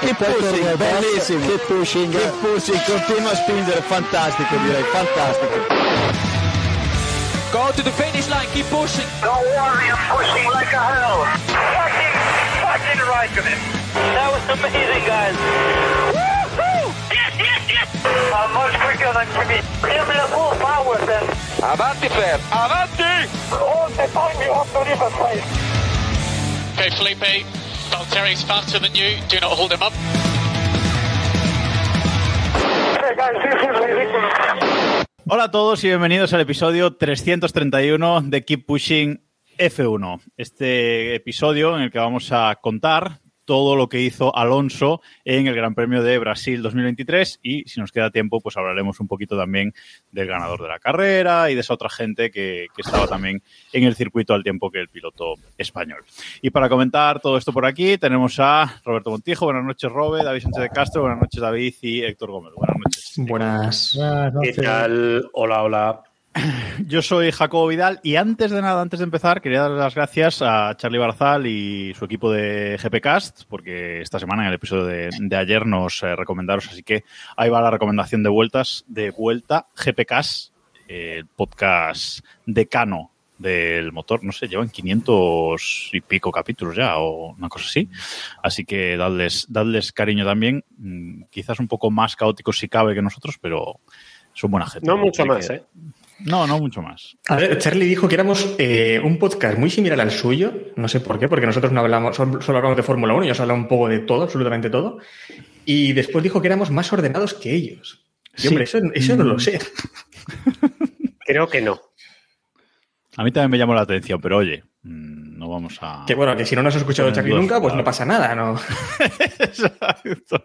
Keep pushing, bellissimo. Keep pushing. Keep pushing, continua a spingere, fantastico direi, fantastico. Go to the finish line, keep pushing. Don't worry, I'm pushing like a hell. Fucking, fucking right of him. That was amazing, guys. Woohoo! Yes, yes, yes! I'm much quicker than Jimmy. Give me the full power then. Avanti, Fer. Avanti! All the time you have to leave a place. Okay, Felipe, Hola a todos y bienvenidos al episodio 331 de Keep Pushing F1. Este episodio en el que vamos a contar todo lo que hizo Alonso en el Gran Premio de Brasil 2023 y si nos queda tiempo pues hablaremos un poquito también del ganador de la carrera y de esa otra gente que, que estaba también en el circuito al tiempo que el piloto español. Y para comentar todo esto por aquí tenemos a Roberto Montijo, buenas noches Robe, David Sánchez de Castro, buenas noches David y Héctor Gómez, buenas noches. Buenas. ¿Qué tal? Hola, hola. Yo soy Jacobo Vidal y antes de nada, antes de empezar, quería dar las gracias a Charlie Barzal y su equipo de GPcast, porque esta semana en el episodio de, de ayer nos eh, recomendaron, así que ahí va la recomendación de vueltas, de vuelta, GPcast, eh, el podcast decano del motor, no sé, llevan 500 y pico capítulos ya o una cosa así. Así que dadles, dadles cariño también, mm, quizás un poco más caóticos si cabe que nosotros, pero son buena gente. No mucho Así más, que- ¿eh? No, no mucho más. A ver, Charlie dijo que éramos eh, un podcast muy similar al suyo. No sé por qué, porque nosotros no hablamos, solo solo hablamos de Fórmula 1 y os hablamos un poco de todo, absolutamente todo. Y después dijo que éramos más ordenados que ellos. Y Sí. hombre, eso, eso no lo sé. Creo que no. A mí también me llamó la atención, pero oye, mm, no vamos a. Que bueno, que si no nos ha escuchado Charlie nunca, pues claro. no pasa nada, ¿no? Exacto.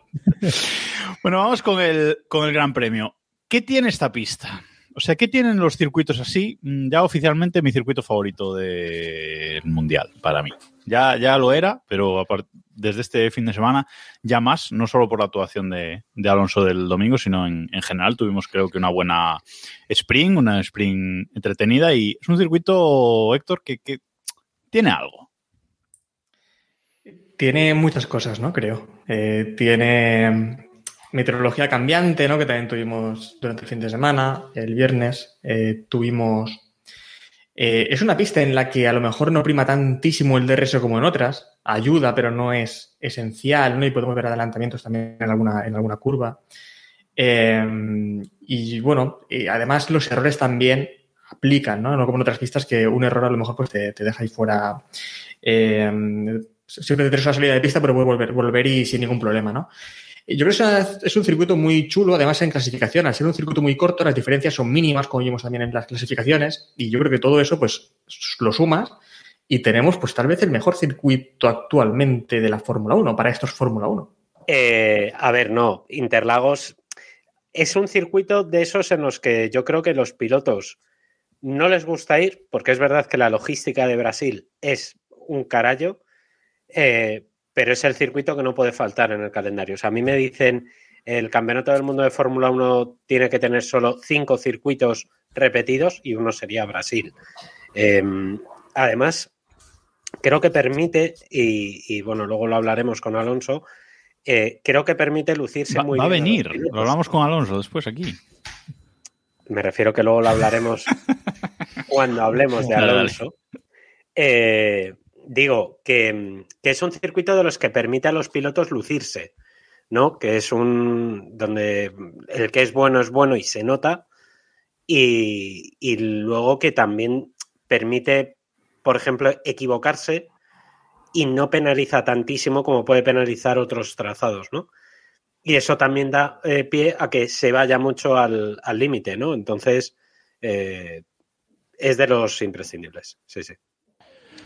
bueno, vamos con el, con el Gran Premio. ¿Qué tiene esta pista? O sea, ¿qué tienen los circuitos así? Mm, Ya oficialmente mi circuito favorito del Mundial, para mí. Ya, ya lo era, pero desde este fin de semana ya más, no solo por la actuación de, Alonso del domingo, sino en, en general tuvimos creo que una buena sprint, una sprint entretenida y es un circuito, Héctor, que, que tiene algo. Tiene muchas cosas, ¿no? Creo. Eh, tiene meteorología cambiante, ¿no? Que también tuvimos durante el fin de semana, el viernes. eh, tuvimos. eh, es una pista en la que a lo mejor no prima tantísimo el DRS como en otras. Ayuda, pero no es esencial, ¿no? Y podemos ver adelantamientos también en alguna, en alguna curva. Eh, y bueno, además los errores también aplican, ¿no? No como en otras pistas que un error a lo mejor pues te, te deja ahí fuera. eh, siempre tienes una salida de pista, pero puedes volver, volver y sin ningún problema, ¿no? Yo creo que es un circuito muy chulo, además en clasificación. Al ser un circuito muy corto, las diferencias son mínimas, como vimos también en las clasificaciones, y yo creo que todo eso, pues, lo sumas y tenemos, pues, tal vez el mejor circuito actualmente de la Fórmula 1, para estos Fórmula 1. Eh, a ver, no. Interlagos es un circuito de esos en los que yo creo que los pilotos no les gusta ir, porque es verdad que la logística de Brasil es un carallo, eh, pero es el circuito que no puede faltar en el calendario. O sea, a mí me dicen el campeonato del mundo de Fórmula 1 tiene que tener solo cinco circuitos repetidos y uno sería Brasil. Eh, además, creo que permite, y, y, bueno, luego lo hablaremos con Alonso, eh, creo que permite lucirse Va, muy va a bien. venir, lo hablamos con Alonso después aquí. Me refiero que luego lo hablaremos cuando hablemos de. Alonso. Eh, digo que, es un circuito de los que permite a los pilotos lucirse, ¿no? Que es un donde el que es bueno es bueno y se nota. Y, luego que también permite, por ejemplo, equivocarse y no penaliza tantísimo como puede penalizar otros trazados, ¿no? Y eso también da eh, pie a que se vaya mucho al al límite, ¿no? Entonces, eh, es de los imprescindibles. Sí, sí.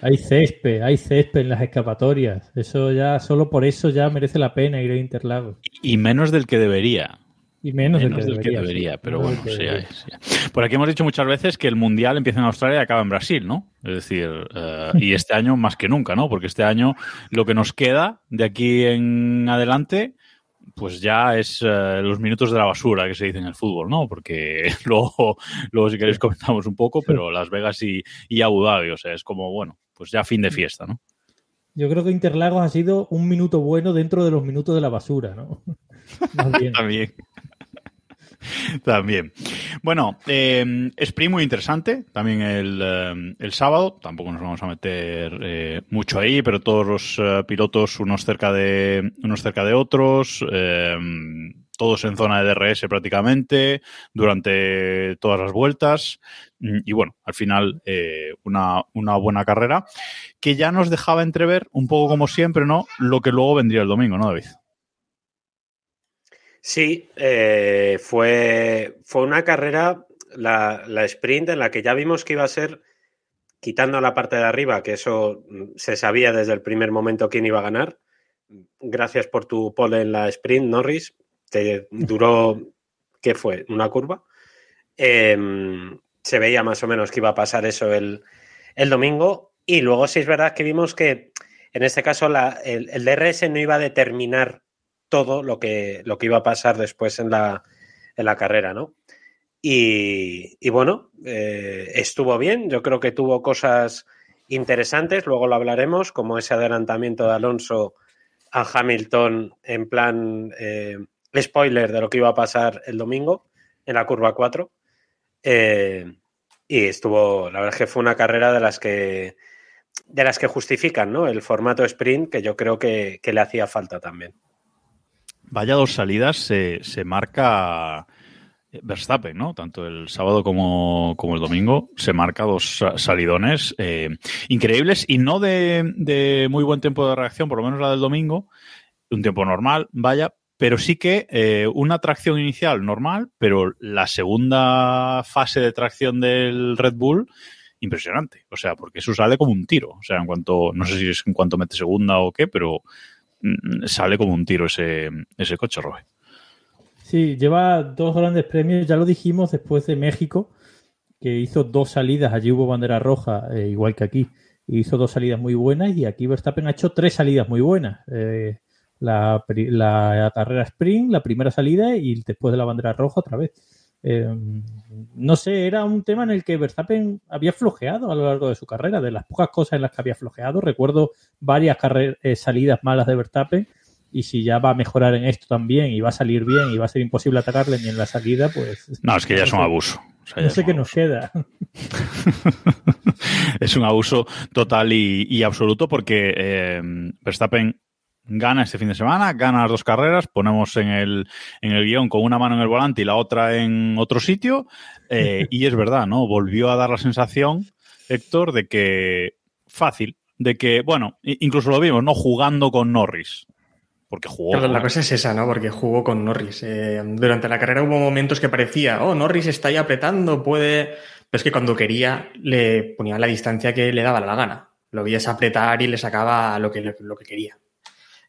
Hay césped, hay césped en las escapatorias. Eso ya, solo por eso ya merece la pena ir a Interlagos. Y menos del que debería. Y menos, Menos del del que que debería. pero Menos bueno, que sí, debería. sí. Por aquí hemos dicho muchas veces que el Mundial empieza en Australia y acaba en Brasil, ¿no? Es decir, eh, y este año más que nunca, ¿no? Porque este año lo que nos queda de aquí en adelante, pues ya es eh, los minutos de la basura que se dice en el fútbol, ¿no? Porque luego, luego si queréis comentamos un poco, pero Las Vegas y, y Abu Dhabi, o sea, es como, bueno, pues ya fin de fiesta, ¿no? Yo creo que Interlagos ha sido un minuto bueno dentro de los minutos de la basura, ¿no? También. También. Bueno, eh, sprint muy interesante. También el, eh, el, sábado. Tampoco nos vamos a meter eh, mucho ahí, pero todos los eh, pilotos, unos cerca de, unos cerca de otros. Todos en zona de DRS prácticamente durante todas las vueltas. Y bueno, al final eh, una, una, buena carrera que ya nos dejaba entrever un poco como siempre, ¿no? Lo que luego vendría el domingo, ¿no, David? Sí, eh, fue, fue una carrera, la, la, sprint, en la que ya vimos que iba a ser, quitando la parte de arriba, que eso se sabía desde el primer momento quién iba a ganar. Gracias por tu pole en la sprint, Norris. Te duró, ¿qué fue? ¿Una curva? Eh, se veía más o menos que iba a pasar eso el, el, domingo. Y luego sí es verdad que vimos que en este caso la, el, el DRS no iba a determinar todo lo que, lo que iba a pasar después en la, en la carrera, ¿no? Y, y bueno, eh, estuvo bien, yo creo que tuvo cosas interesantes, luego lo hablaremos, como ese adelantamiento de Alonso a Hamilton en plan eh, spoiler de lo que iba a pasar el domingo en la curva 4. Eh, y estuvo, la verdad es que fue una carrera de las que de las que justifican ¿no? el formato sprint que yo creo que, que le hacía falta también. Vaya dos salidas se, se, marca Verstappen, ¿no? Tanto el sábado como, como el domingo se marca dos salidones eh, increíbles y no de, de, muy buen tiempo de reacción, por lo menos la del domingo, un tiempo normal, vaya, pero sí que eh, una tracción inicial normal, pero la segunda fase de tracción del Red Bull impresionante, o sea, porque eso sale como un tiro, o sea, en cuanto, no sé si es en cuanto mete segunda o qué, pero sale como un tiro ese, ese coche, Robe. Sí, lleva dos grandes premios, ya lo dijimos después de México, que hizo dos salidas, allí hubo bandera roja, eh, igual que aquí, hizo dos salidas muy buenas y aquí Verstappen ha hecho tres salidas muy buenas. Eh, la, la, carrera sprint, la primera salida y después de la bandera roja otra vez. Eh, no sé, era un tema en el que Verstappen había flojeado a lo largo de su carrera, de las pocas cosas en las que había flojeado. Recuerdo varias eh, salidas malas de Verstappen y si ya va a mejorar en esto también y va a salir bien y va a ser imposible atacarle ni en la salida, pues... No, es que ya es un abuso. O sea, no sé qué nos queda. es un abuso total y, y absoluto porque eh, Verstappen gana este fin de semana, gana las dos carreras, ponemos en el, en el guion con una mano en el volante y la otra en otro sitio, eh, y es verdad, ¿no? Volvió a dar la sensación, Héctor, de que fácil, de que, bueno, incluso lo vimos, ¿no? Jugando con Norris. Porque jugó. Claro, la cosa es esa, ¿no? Porque jugó con Norris. Eh, durante la carrera hubo momentos que parecía, oh, Norris está ahí apretando, puede. Pero es que cuando quería, le ponía la distancia que le daba la gana. Lo veías apretar y le sacaba lo que, lo que quería.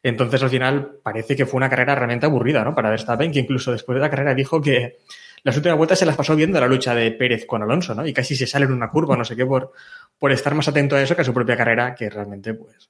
Entonces, al final, parece que fue una carrera realmente aburrida, ¿no? Para Verstappen, que incluso después de la carrera dijo que las últimas vueltas se las pasó viendo la lucha de Pérez con Alonso, ¿no? Y casi se sale en una curva, no sé qué, por, por estar más atento a eso que a su propia carrera, que realmente, pues.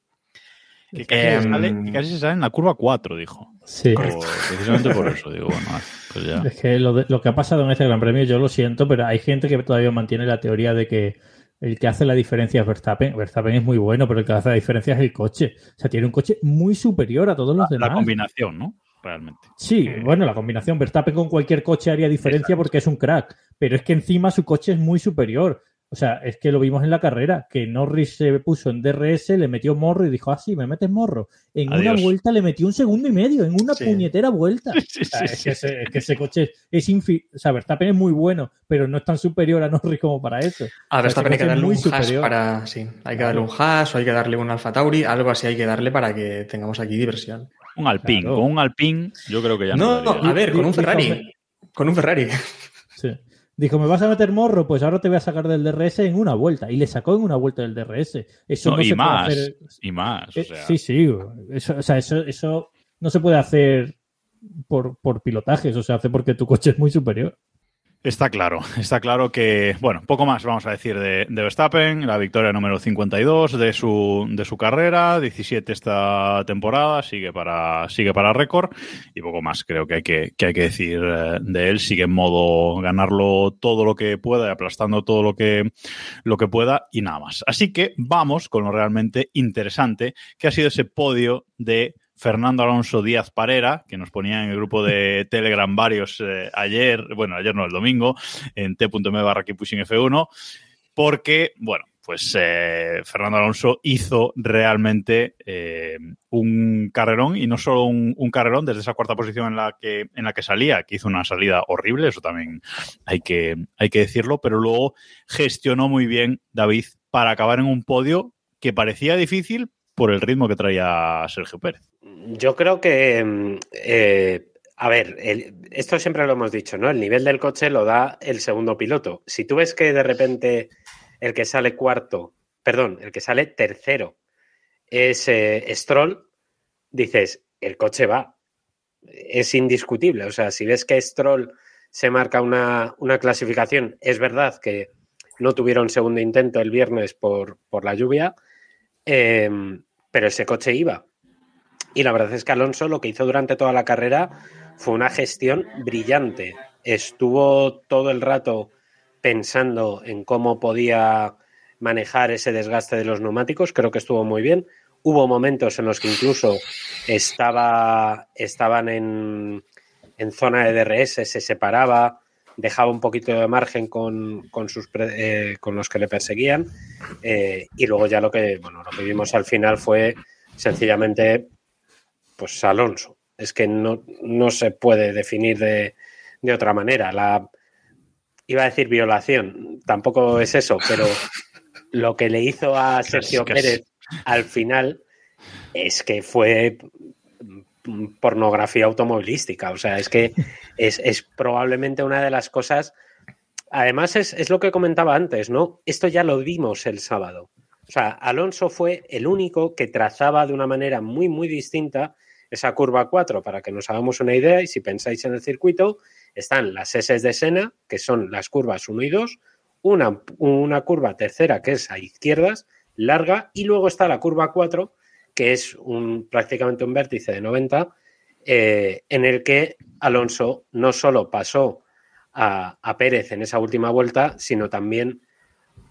Que casi, eh, se, sale, que casi se sale en la curva 4, dijo. Sí. O, precisamente por eso, digo, bueno, pues ya. Es que lo, de, lo que ha pasado en este Gran Premio, yo lo siento, pero hay gente que todavía mantiene la teoría de que el que hace la diferencia es Verstappen. Verstappen es muy bueno, pero el que hace la diferencia es el coche. O sea, tiene un coche muy superior a todos los la, demás. La combinación, ¿no? Realmente. Sí, eh, bueno, la combinación. Verstappen con cualquier coche haría diferencia exacto. porque es un crack. Pero es que encima su coche es muy superior. O sea, es que lo vimos en la carrera, que Norris se puso en DRS, le metió morro y dijo, ah, sí, me metes morro. En Adiós. una vuelta le metió un segundo y medio, en una sí. puñetera vuelta. Sí, o sea, es, que ese, es, que ese, coche es infinito. O sea, Verstappen es muy bueno, pero no es tan superior a Norris como para eso. A Verstappen hay que darle un hash para. Sí, hay que darle un hash o hay que darle un Alfa Tauri, algo así hay que darle para que tengamos aquí diversión. Un Alpine, claro. con un Alpine, yo creo que ya no. No, a ver, con un Ferrari. Con un Ferrari. Dijo, ¿me vas a meter morro? Pues ahora te voy a sacar del DRS en una vuelta. Y le sacó en una vuelta del DRS. Eso no, no y se más, puede hacer. Y más. O sea. Sí, sí. Eso, o sea, eso, eso no se puede hacer por, por pilotaje. Eso se hace porque tu coche es muy superior. Está claro, está claro que, bueno, poco más vamos a decir de, de, Verstappen, la victoria número 52 de su, de su carrera, 17 esta temporada, sigue para, sigue para récord y poco más creo que hay que, que hay que decir eh, de él, sigue en modo ganarlo todo lo que pueda y aplastando todo lo que, lo que pueda y nada más. Así que vamos con lo realmente interesante que ha sido ese podio de Fernando Alonso Díaz Parera, que nos ponía en el grupo de Telegram varios eh, ayer, bueno, ayer no, el domingo, en t.me barra pushing F1, porque, bueno, pues eh, Fernando Alonso hizo realmente eh, un carrerón y no solo un, un, carrerón desde esa cuarta posición en la que en la que salía, que hizo una salida horrible, eso también hay que, hay que decirlo, pero luego gestionó muy bien David para acabar en un podio que parecía difícil por el ritmo que traía Sergio Pérez. Yo creo que, eh, a ver, esto siempre lo hemos dicho, ¿no? El nivel del coche lo da el segundo piloto. Si tú ves que de repente el que sale cuarto, perdón, el que sale tercero es eh, Stroll, dices, el coche va. Es indiscutible. O sea, si ves que Stroll se marca una, una clasificación, es verdad que no tuvieron segundo intento el viernes por, por la lluvia, eh, pero ese coche iba. Y la verdad es que Alonso lo que hizo durante toda la carrera fue una gestión brillante. Estuvo todo el rato pensando en cómo podía manejar ese desgaste de los neumáticos, creo que estuvo muy bien. Hubo momentos en los que incluso estaba, estaban en, en zona de DRS, se separaba, dejaba un poquito de margen con, con, sus, eh, con los que le perseguían. Eh, y luego ya lo que, bueno, lo que vimos al final fue sencillamente pues Alonso. Es que no, no se puede definir de, de, otra manera. La iba a decir violación, tampoco es eso, pero lo que le hizo a Sergio Pérez al final es que fue pornografía automovilística. O sea, es que es, es probablemente una de las cosas. Además, es, es, lo que comentaba antes, ¿no? Esto ya lo vimos el sábado. O sea, Alonso fue el único que trazaba de una manera muy, muy distinta esa curva 4 para que nos hagamos una idea. Y si pensáis en el circuito, están las S de Sena, que son las curvas 1 y 2, una, una curva tercera que es a izquierdas, larga, y luego está la curva 4, que es un, prácticamente un vértice de 90, eh, en el que Alonso no solo pasó a, a, Pérez en esa última vuelta, sino también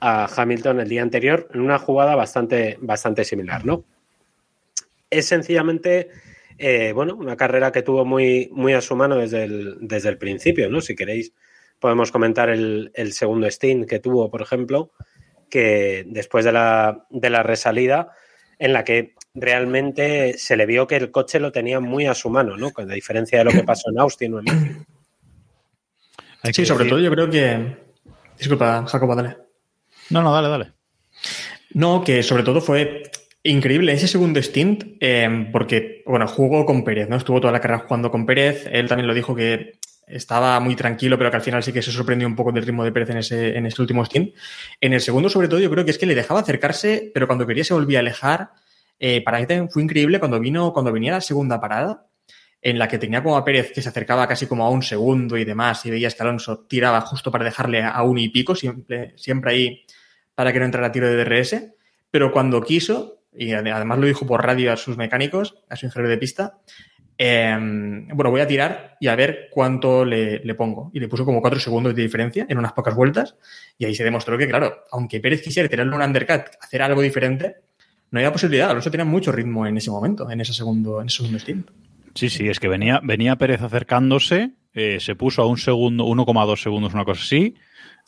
a Hamilton el día anterior en una jugada bastante, bastante similar, ¿no? Es sencillamente, eh, bueno, una carrera que tuvo muy, muy a su mano desde el, desde el principio, ¿no? Si queréis, podemos comentar el, el segundo stint que tuvo, por ejemplo, que después de la, de la resalida, en la que realmente se le vio que el coche lo tenía muy a su mano, ¿no? Con la diferencia de lo que pasó en Austin o en México. Sí, sobre decir... todo yo creo que. Disculpa, Jacobo, dale. No, no, dale, dale. No, que sobre todo fue increíble ese segundo stint, eh, porque, bueno, jugó con Pérez, ¿no? Estuvo toda la carrera jugando con Pérez. Él también lo dijo que estaba muy tranquilo, pero que al final sí que se sorprendió un poco del ritmo de Pérez en ese, en ese último stint. En el segundo, sobre todo, yo creo que es que le dejaba acercarse, pero cuando quería se volvía a alejar. Eh, para mí también fue increíble cuando vino, cuando venía la segunda parada, en la que tenía como a Pérez que se acercaba casi como a un segundo y demás, y veías que Alonso tiraba justo para dejarle a uno y pico, siempre, siempre ahí para que no entrara tiro de DRS, pero cuando quiso, y además lo dijo por radio a sus mecánicos, a su ingeniero de pista, eh, bueno, voy a tirar y a ver cuánto le, le, pongo. Y le puso como cuatro segundos de diferencia en unas pocas vueltas. Y ahí se demostró que, claro, aunque Pérez quisiera tirarle un undercut, hacer algo diferente, no había posibilidad. Alonso tenía mucho ritmo en ese momento, en ese segundo, en ese segundo. Sí, sí, es que venía, venía Pérez acercándose, eh, se puso a un segundo, 1,2 segundos, una cosa así.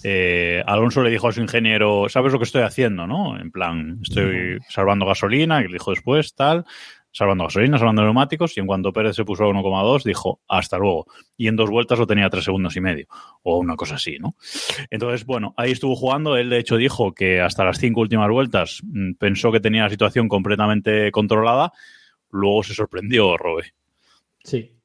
Eh, Alonso le dijo a su ingeniero, ¿sabes lo que estoy haciendo? ¿No? En plan, estoy salvando gasolina, y le dijo después, tal salvando gasolina, salvando neumáticos, y en cuanto Pérez se puso a 1,2, dijo hasta luego. Y en dos vueltas lo tenía tres segundos y medio, o una cosa así, ¿no? Entonces, bueno, ahí estuvo jugando. Él, de hecho, dijo que hasta las cinco últimas vueltas mmm, pensó que tenía la situación completamente controlada. Luego se sorprendió, Robe. Sí.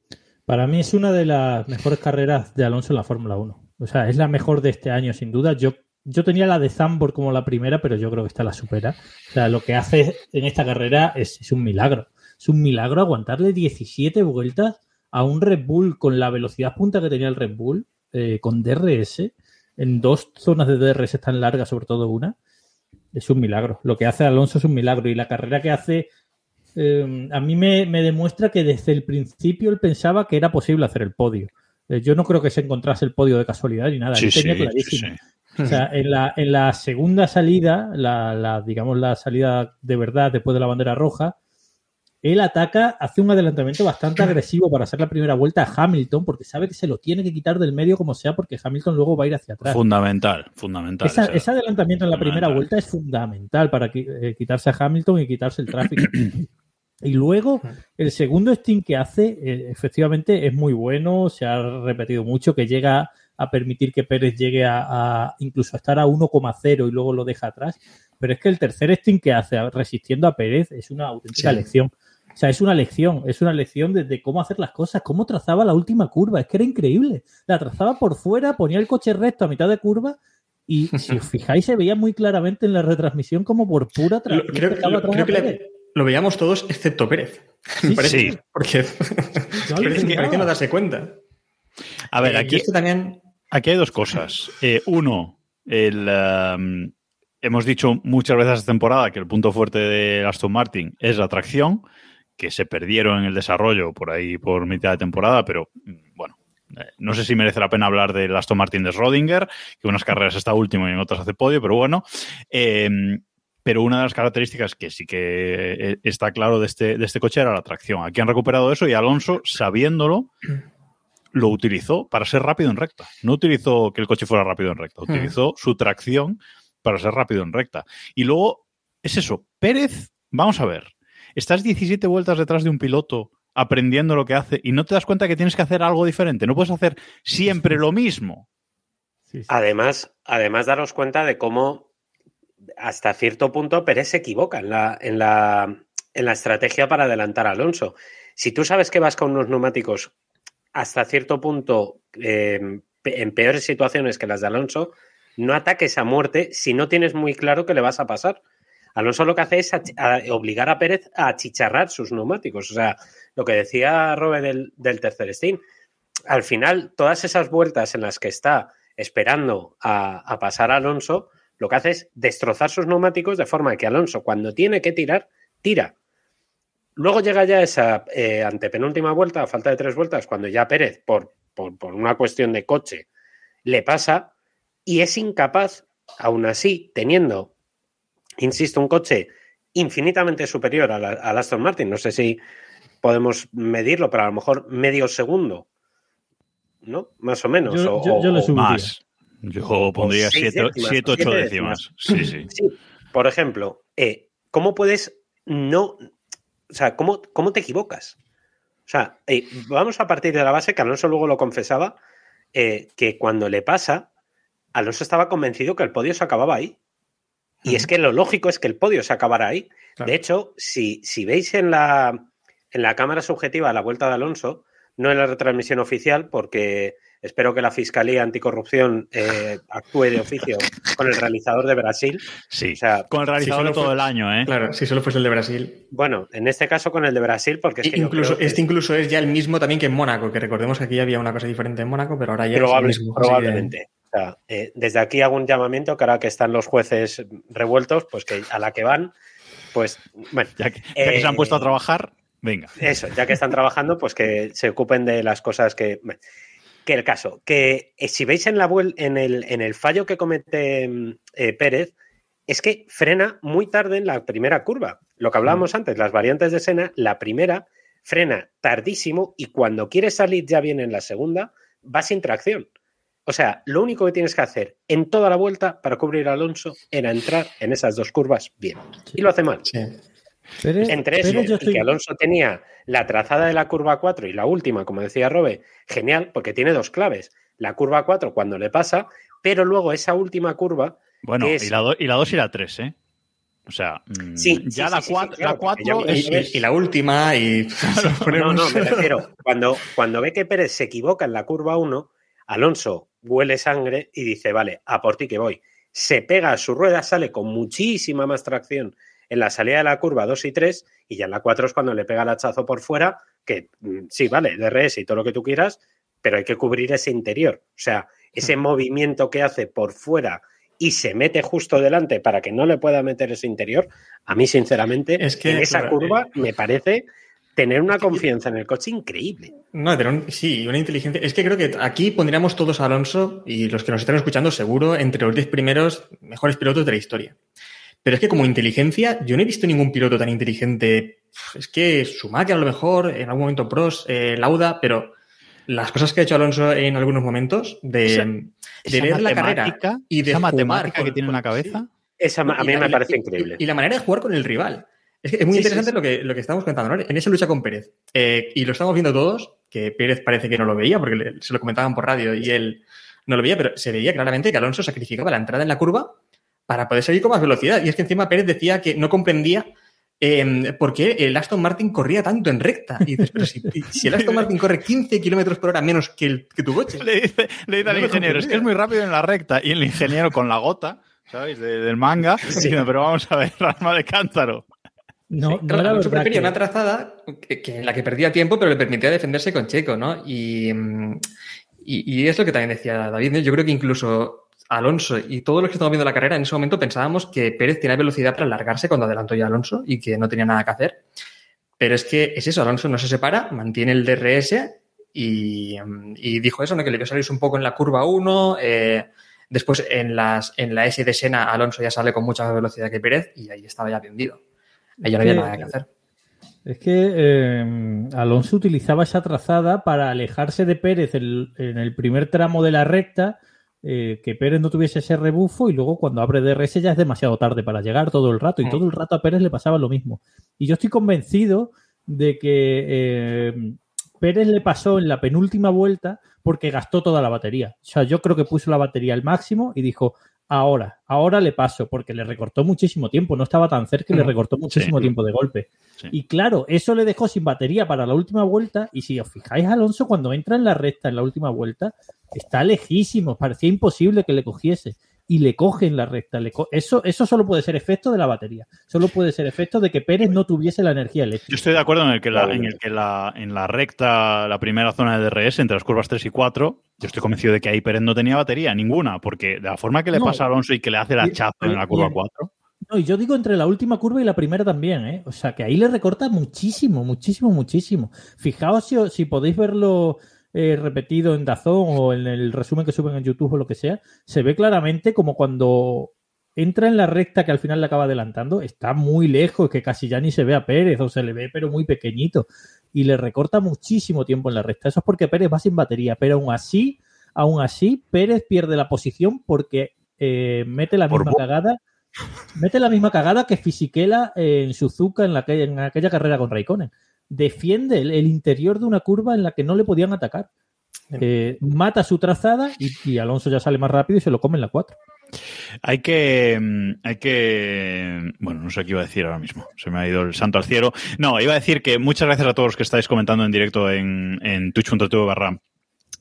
Para mí es una de las mejores carreras de Alonso en la Fórmula 1. O sea, es la mejor de este año, sin duda. Yo yo tenía la de Zambor como la primera, pero yo creo que esta la supera. O sea, lo que hace en esta carrera es, es, un milagro. Es un milagro aguantarle 17 vueltas a un Red Bull con la velocidad punta que tenía el Red Bull. eh, con DRS, en dos zonas de DRS tan largas, sobre todo una, es un milagro. Lo que hace Alonso es un milagro. Y la carrera que hace, eh, a mí me, me, demuestra que desde el principio él pensaba que era posible hacer el podio. Eh, yo no creo que se encontrase el podio de casualidad ni nada. Sí, tenía sí, clarísimo. sí, O sea, en la, en la segunda salida, la, la, digamos la salida de verdad después de la bandera roja, él ataca, hace un adelantamiento bastante agresivo para hacer la primera vuelta a Hamilton, porque sabe que se lo tiene que quitar del medio como sea, porque Hamilton luego va a ir hacia atrás. Fundamental, fundamental. Esa- ese- adelantamiento en la primera vuelta es fundamental para eh, quitarse a Hamilton y quitarse el tráfico. y luego, el segundo stint que hace, eh, efectivamente, es muy bueno, se ha repetido mucho, que llega a permitir que Pérez llegue a, a incluso a estar a 1,0 y luego lo deja atrás. Pero es que el tercer stint que hace resistiendo a Pérez es una auténtica Sí. lección. O sea, es una lección, es una lección de, de cómo hacer las cosas, cómo trazaba la última curva. Es que era increíble. La trazaba por fuera, ponía el coche recto a mitad de curva y si os fijáis se veía muy claramente en la retransmisión como por pura creo, que la-. Lo veíamos todos excepto Pérez. Sí, parece, sí. Porque parece, parece no darse cuenta. A ver, Eh, aquí, esto también. Aquí hay dos cosas. Eh, uno, el, um, hemos dicho muchas veces esta temporada que el punto fuerte de Aston Martin es la tracción, que se perdieron en el desarrollo por ahí por mitad de temporada, pero mm, bueno, eh, no sé si merece la pena hablar del Aston Martin de Schrödinger, que unas carreras está último y en otras hace podio, pero bueno. Eh, pero una de las características que sí que eh, está claro de este, de este coche era la tracción. Aquí han recuperado eso y Alonso, sabiéndolo, lo utilizó para ser rápido en recta. No utilizó que el coche fuera rápido en recta, utilizó su tracción para ser rápido en recta. Y luego, es eso, Pérez, vamos a ver, estás 17 vueltas detrás de un piloto aprendiendo lo que hace y no te das cuenta que tienes que hacer algo diferente. No puedes hacer siempre lo mismo. Sí, sí. Además, además daros cuenta de cómo hasta cierto punto Pérez se equivoca en la, en la, en la estrategia para adelantar a Alonso. Si tú sabes que vas con unos neumáticos hasta cierto punto pe- en peores situaciones que las de Alonso, no ataques a muerte si no tienes muy claro que le vas a pasar. Alonso lo que hace es ach- a- obligar a Pérez a achicharrar sus neumáticos. O sea, lo que decía Robe del, tercer stint. Al final, todas esas vueltas en las que está esperando a, a pasar a Alonso, lo que hace es destrozar sus neumáticos de forma que Alonso, cuando tiene que tirar, tira. Luego llega ya esa eh, antepenúltima vuelta, a falta de tres vueltas, cuando ya Pérez, por, por, por una cuestión de coche, le pasa y es incapaz, aún así, teniendo, insisto, un coche infinitamente superior al Aston Martin, no sé si podemos medirlo, pero a lo mejor medio segundo, ¿no? Más o menos. Yo- o- yo- yo o- le o- subiría. Más. Yo pondría seis 7 décimas, 8 siete décimas. Sí, sí. Sí, por ejemplo, eh, ¿cómo puedes no. O sea, ¿cómo, cómo te equivocas? O sea, eh, vamos a partir de la base que Alonso luego lo confesaba, eh, que cuando le pasa, Alonso estaba convencido que el podio se acababa ahí. Y es que lo lógico es que el podio se acabara ahí. Claro. De hecho, si, si veis en la, en la cámara subjetiva la vuelta de Alonso, no en la retransmisión oficial, porque espero que la Fiscalía Anticorrupción eh, actúe de oficio con el realizador de Brasil. Sí. O sea, Con el realizador todo fue- el año, ¿eh? Claro, si solo fuese el de Brasil. bueno, en este caso con el de Brasil, porque es que yo incluso, que este incluso es ya el mismo también que en Mónaco, que recordemos que aquí había una cosa diferente en Mónaco, pero ahora ya Probable- es el mismo. que- probablemente. O sea, eh, desde aquí hago un llamamiento que ahora que están los jueces revueltos, pues que a la que van, pues bueno, Ya que, ya que se han Eh, puesto a trabajar, venga. Eso, ya que están trabajando, pues que se ocupen de las cosas que. bueno, Que el caso, que eh, si veis en, la en, el, en el fallo que comete mm, eh, Pérez, es que frena muy tarde en la primera curva. Lo que hablábamos antes, las variantes de Sena, la primera frena tardísimo y cuando quiere salir ya bien en la segunda, va sin tracción. O sea, lo único que tienes que hacer en toda la vuelta para cubrir a Alonso era entrar en esas dos curvas bien. Y lo hace mal. Sí. Pérez- Entre eso, Pérez yo y estoy- que Alonso tenía la trazada de la curva 4 y la última, como decía Robe, genial, porque tiene dos claves. La curva 4 cuando le pasa, pero luego esa última curva, Bueno, es- y la 2 y la, dos y la 3, ¿eh? O sea, mm, Sí, ya sí, la sí, sí, 4 claro, la cuatro porque ya- es, Y, la última, y no, no, me refiero, cuando, cuando ve que Pérez se equivoca en la curva 1, Alonso huele sangre y dice, vale, a por ti que voy. Se pega a su rueda, sale con muchísima más tracción en la salida de la curva 2 y 3, y ya en la 4 es cuando le pega el hachazo por fuera, que mm, sí, vale, DRS y todo lo que tú quieras, pero hay que cubrir ese interior. O sea, ese movimiento que hace por fuera y se mete justo delante para que no le pueda meter ese interior, a mí sinceramente Es que, en esa claro, curva eh, me parece tener una confianza en el coche increíble. No, pero un- sí, una inteligencia. Es que creo que aquí pondríamos todos a Alonso y los que nos están escuchando seguro entre los 10 primeros mejores pilotos de la historia. Pero es que como inteligencia, yo no he visto ningún piloto tan inteligente. Es que Schumacher a lo mejor, en algún momento Prost, eh, Lauda, pero las cosas que ha hecho Alonso en algunos momentos de, Esa- de Esa leer la carrera y de esa matemática con- que tiene en la cabeza. Esa a mí la- me parece y- increíble. Y, la manera de jugar con el rival. Es que es muy sí, interesante sí. Lo, que, lo que estamos contando, ¿no? En esa lucha con Pérez. Eh, y lo estamos viendo todos, que Pérez parece que no lo veía, porque le- se lo comentaban por radio y él no lo veía, pero se veía claramente que Alonso sacrificaba la entrada en la curva para poder salir con más velocidad. Y es que encima Pérez decía que no comprendía eh, por qué el Aston Martin corría tanto en recta. Y dices, pero si, si el Aston Martin corre 15 kilómetros por hora menos que, el, que tu coche. Le dice, le dice No al ingeniero, es que es muy rápido en la recta. Y el ingeniero con la gota, ¿sabes? De- del manga, diciendo, pero vamos a ver, arma de cántaro. No, no Claro, era prefería que- una trazada que, que en la que perdía tiempo, pero le permitía defenderse con Checo, ¿no? Y, y, y es lo que también decía David, ¿no? Yo creo que incluso Alonso y todos los que estamos viendo la carrera en ese momento pensábamos que Pérez tenía velocidad para alargarse cuando adelantó ya Alonso y que no tenía nada que hacer. Pero es que es eso, Alonso no se separa, mantiene el DRS y, y dijo eso, ¿no? Que le vio salirse un poco en la curva 1. eh, después en, las, en la S de Sena, Alonso ya sale con mucha más velocidad que Pérez y ahí estaba ya vendido. Ahí ya no había nada que hacer. Es que eh, Alonso utilizaba esa trazada para alejarse de Pérez en el primer tramo de la recta, eh, que Pérez no tuviese ese rebufo y luego cuando abre DRS ya es demasiado tarde para llegar todo el rato y Mm. todo el rato a Pérez le pasaba lo mismo. Y yo estoy convencido de que eh, Pérez le pasó en la penúltima vuelta porque gastó toda la batería. O sea, yo creo que puso la batería al máximo y dijo, ahora, ahora le paso, porque le recortó muchísimo tiempo, no estaba tan cerca y le recortó muchísimo Sí. tiempo de golpe. Sí. Y claro, eso le dejó sin batería para la última vuelta. Y si os fijáis, Alonso, cuando entra en la recta en la última vuelta, está lejísimo. Parecía imposible que le cogiese. Y le coge en la recta. Le co- eso, eso solo puede ser efecto de la batería. Solo puede ser efecto de que Pérez no tuviese la energía Yo eléctrica. estoy de acuerdo en el que, la, en, Probablemente. el que la, en la recta, la primera zona de DRS, entre las curvas 3 y 4, yo estoy convencido de que ahí Pérez no tenía batería, ninguna, porque de la forma que le No. pasa a Alonso y que le hace el Y- hachazo en la curva y- 4. No, y yo digo entre la última curva y la primera también, ¿eh? O sea, que ahí le recorta muchísimo, muchísimo, muchísimo. Fijaos si, si podéis verlo eh, repetido en Dazón o en el resumen que suben en YouTube o lo que sea, se ve claramente como cuando entra en la recta que al final le acaba adelantando, está muy lejos, que casi ya ni se ve a Pérez o se le ve pero muy pequeñito y le recorta muchísimo tiempo en la recta. Eso es porque Pérez va sin batería, pero aún así, aún así, Pérez pierde la posición porque eh, mete la misma cagada Mete la misma cagada que Fisichella en Suzuka en, la que- en aquella carrera con Raikkonen. Defiende el, el interior de una curva en la que no le podían atacar. Eh, mata su trazada y, y Alonso ya sale más rápido y se lo come en la 4. Hay que, mm, hay que, bueno, no sé qué iba a decir ahora mismo. Se me ha ido el santo al cielo. No, iba a decir que muchas gracias a todos los que estáis comentando en directo en, en twitch.tv barra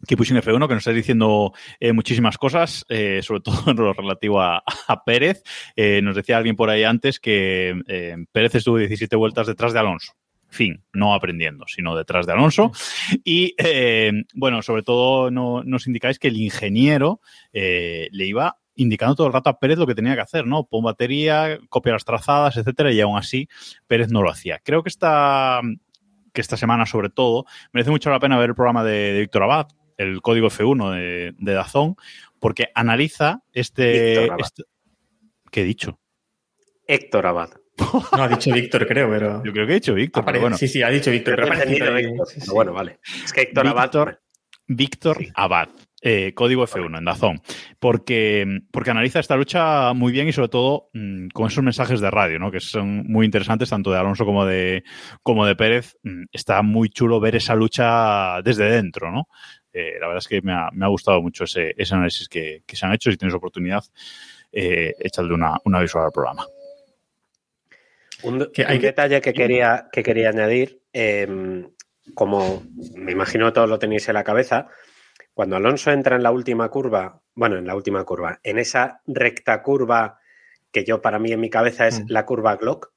Keep Pushing F1, que nos estáis diciendo eh, muchísimas cosas, eh, sobre todo en lo relativo a, a Pérez. Eh, nos decía alguien por ahí antes que eh, Pérez estuvo 17 vueltas detrás de Alonso. Fin, no aprendiendo, sino detrás de Alonso. Y eh, bueno, sobre todo no, nos indicáis que el ingeniero eh, le iba indicando todo el rato a Pérez lo que tenía que hacer, ¿no? Pon batería, copia las trazadas, etcétera, y aún así Pérez no lo hacía. Creo que esta, que esta semana, sobre todo, merece mucho la pena ver el programa de, de Víctor Abad, el código F1 de, de Dazón, porque analiza este, este- ¿Qué he dicho? Héctor Abad. No, ha dicho Víctor, creo, pero. Yo creo que he dicho Víctor, Apare- pero bueno. Sí, sí, ha dicho Víctor. Creo Pero ha Sí, sí. pero bueno, vale. Es que Héctor Abad. Víctor, Víctor Sí. Abad, eh, código F1 en Dazón, porque, porque analiza esta lucha muy bien y sobre todo mm, con esos mensajes de radio, ¿no? que son muy interesantes tanto de Alonso como de, como de Pérez. Mm, Está muy chulo ver esa lucha desde dentro, ¿no? Eh, la verdad es que me ha, me ha gustado mucho ese, ese análisis que, que se han hecho. Si tienes oportunidad, eh, échale una, una visual al programa. Un, Que hay un que- detalle que quería, que quería añadir, eh, como me imagino todos lo tenéis en la cabeza, cuando Alonso entra en la última curva, bueno, en la última curva, en esa recta curva que yo para mí en mi cabeza es Mm. la curva Glock,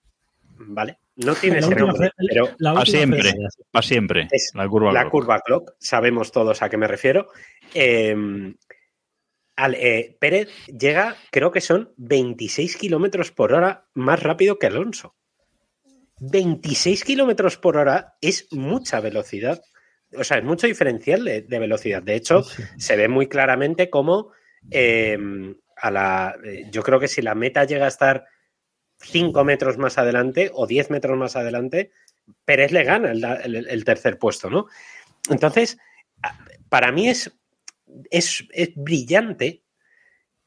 ¿vale? No tiene ese nombre, pero la Para siempre, para siempre. Es la curva. la Glock. curva clock, sabemos todos a qué me refiero. Eh, al- eh, Pérez llega, creo que son 26 kilómetros por hora más rápido que Alonso. 26 kilómetros por hora es mucha velocidad. O sea, es mucho diferencial de, de velocidad. De hecho, Sí, se ve muy claramente cómo eh, a la. eh, yo creo que si la meta llega a estar 5 metros más adelante o 10 metros más adelante, Pérez le gana el, el- el tercer puesto, ¿no? Entonces, para mí es, es, es brillante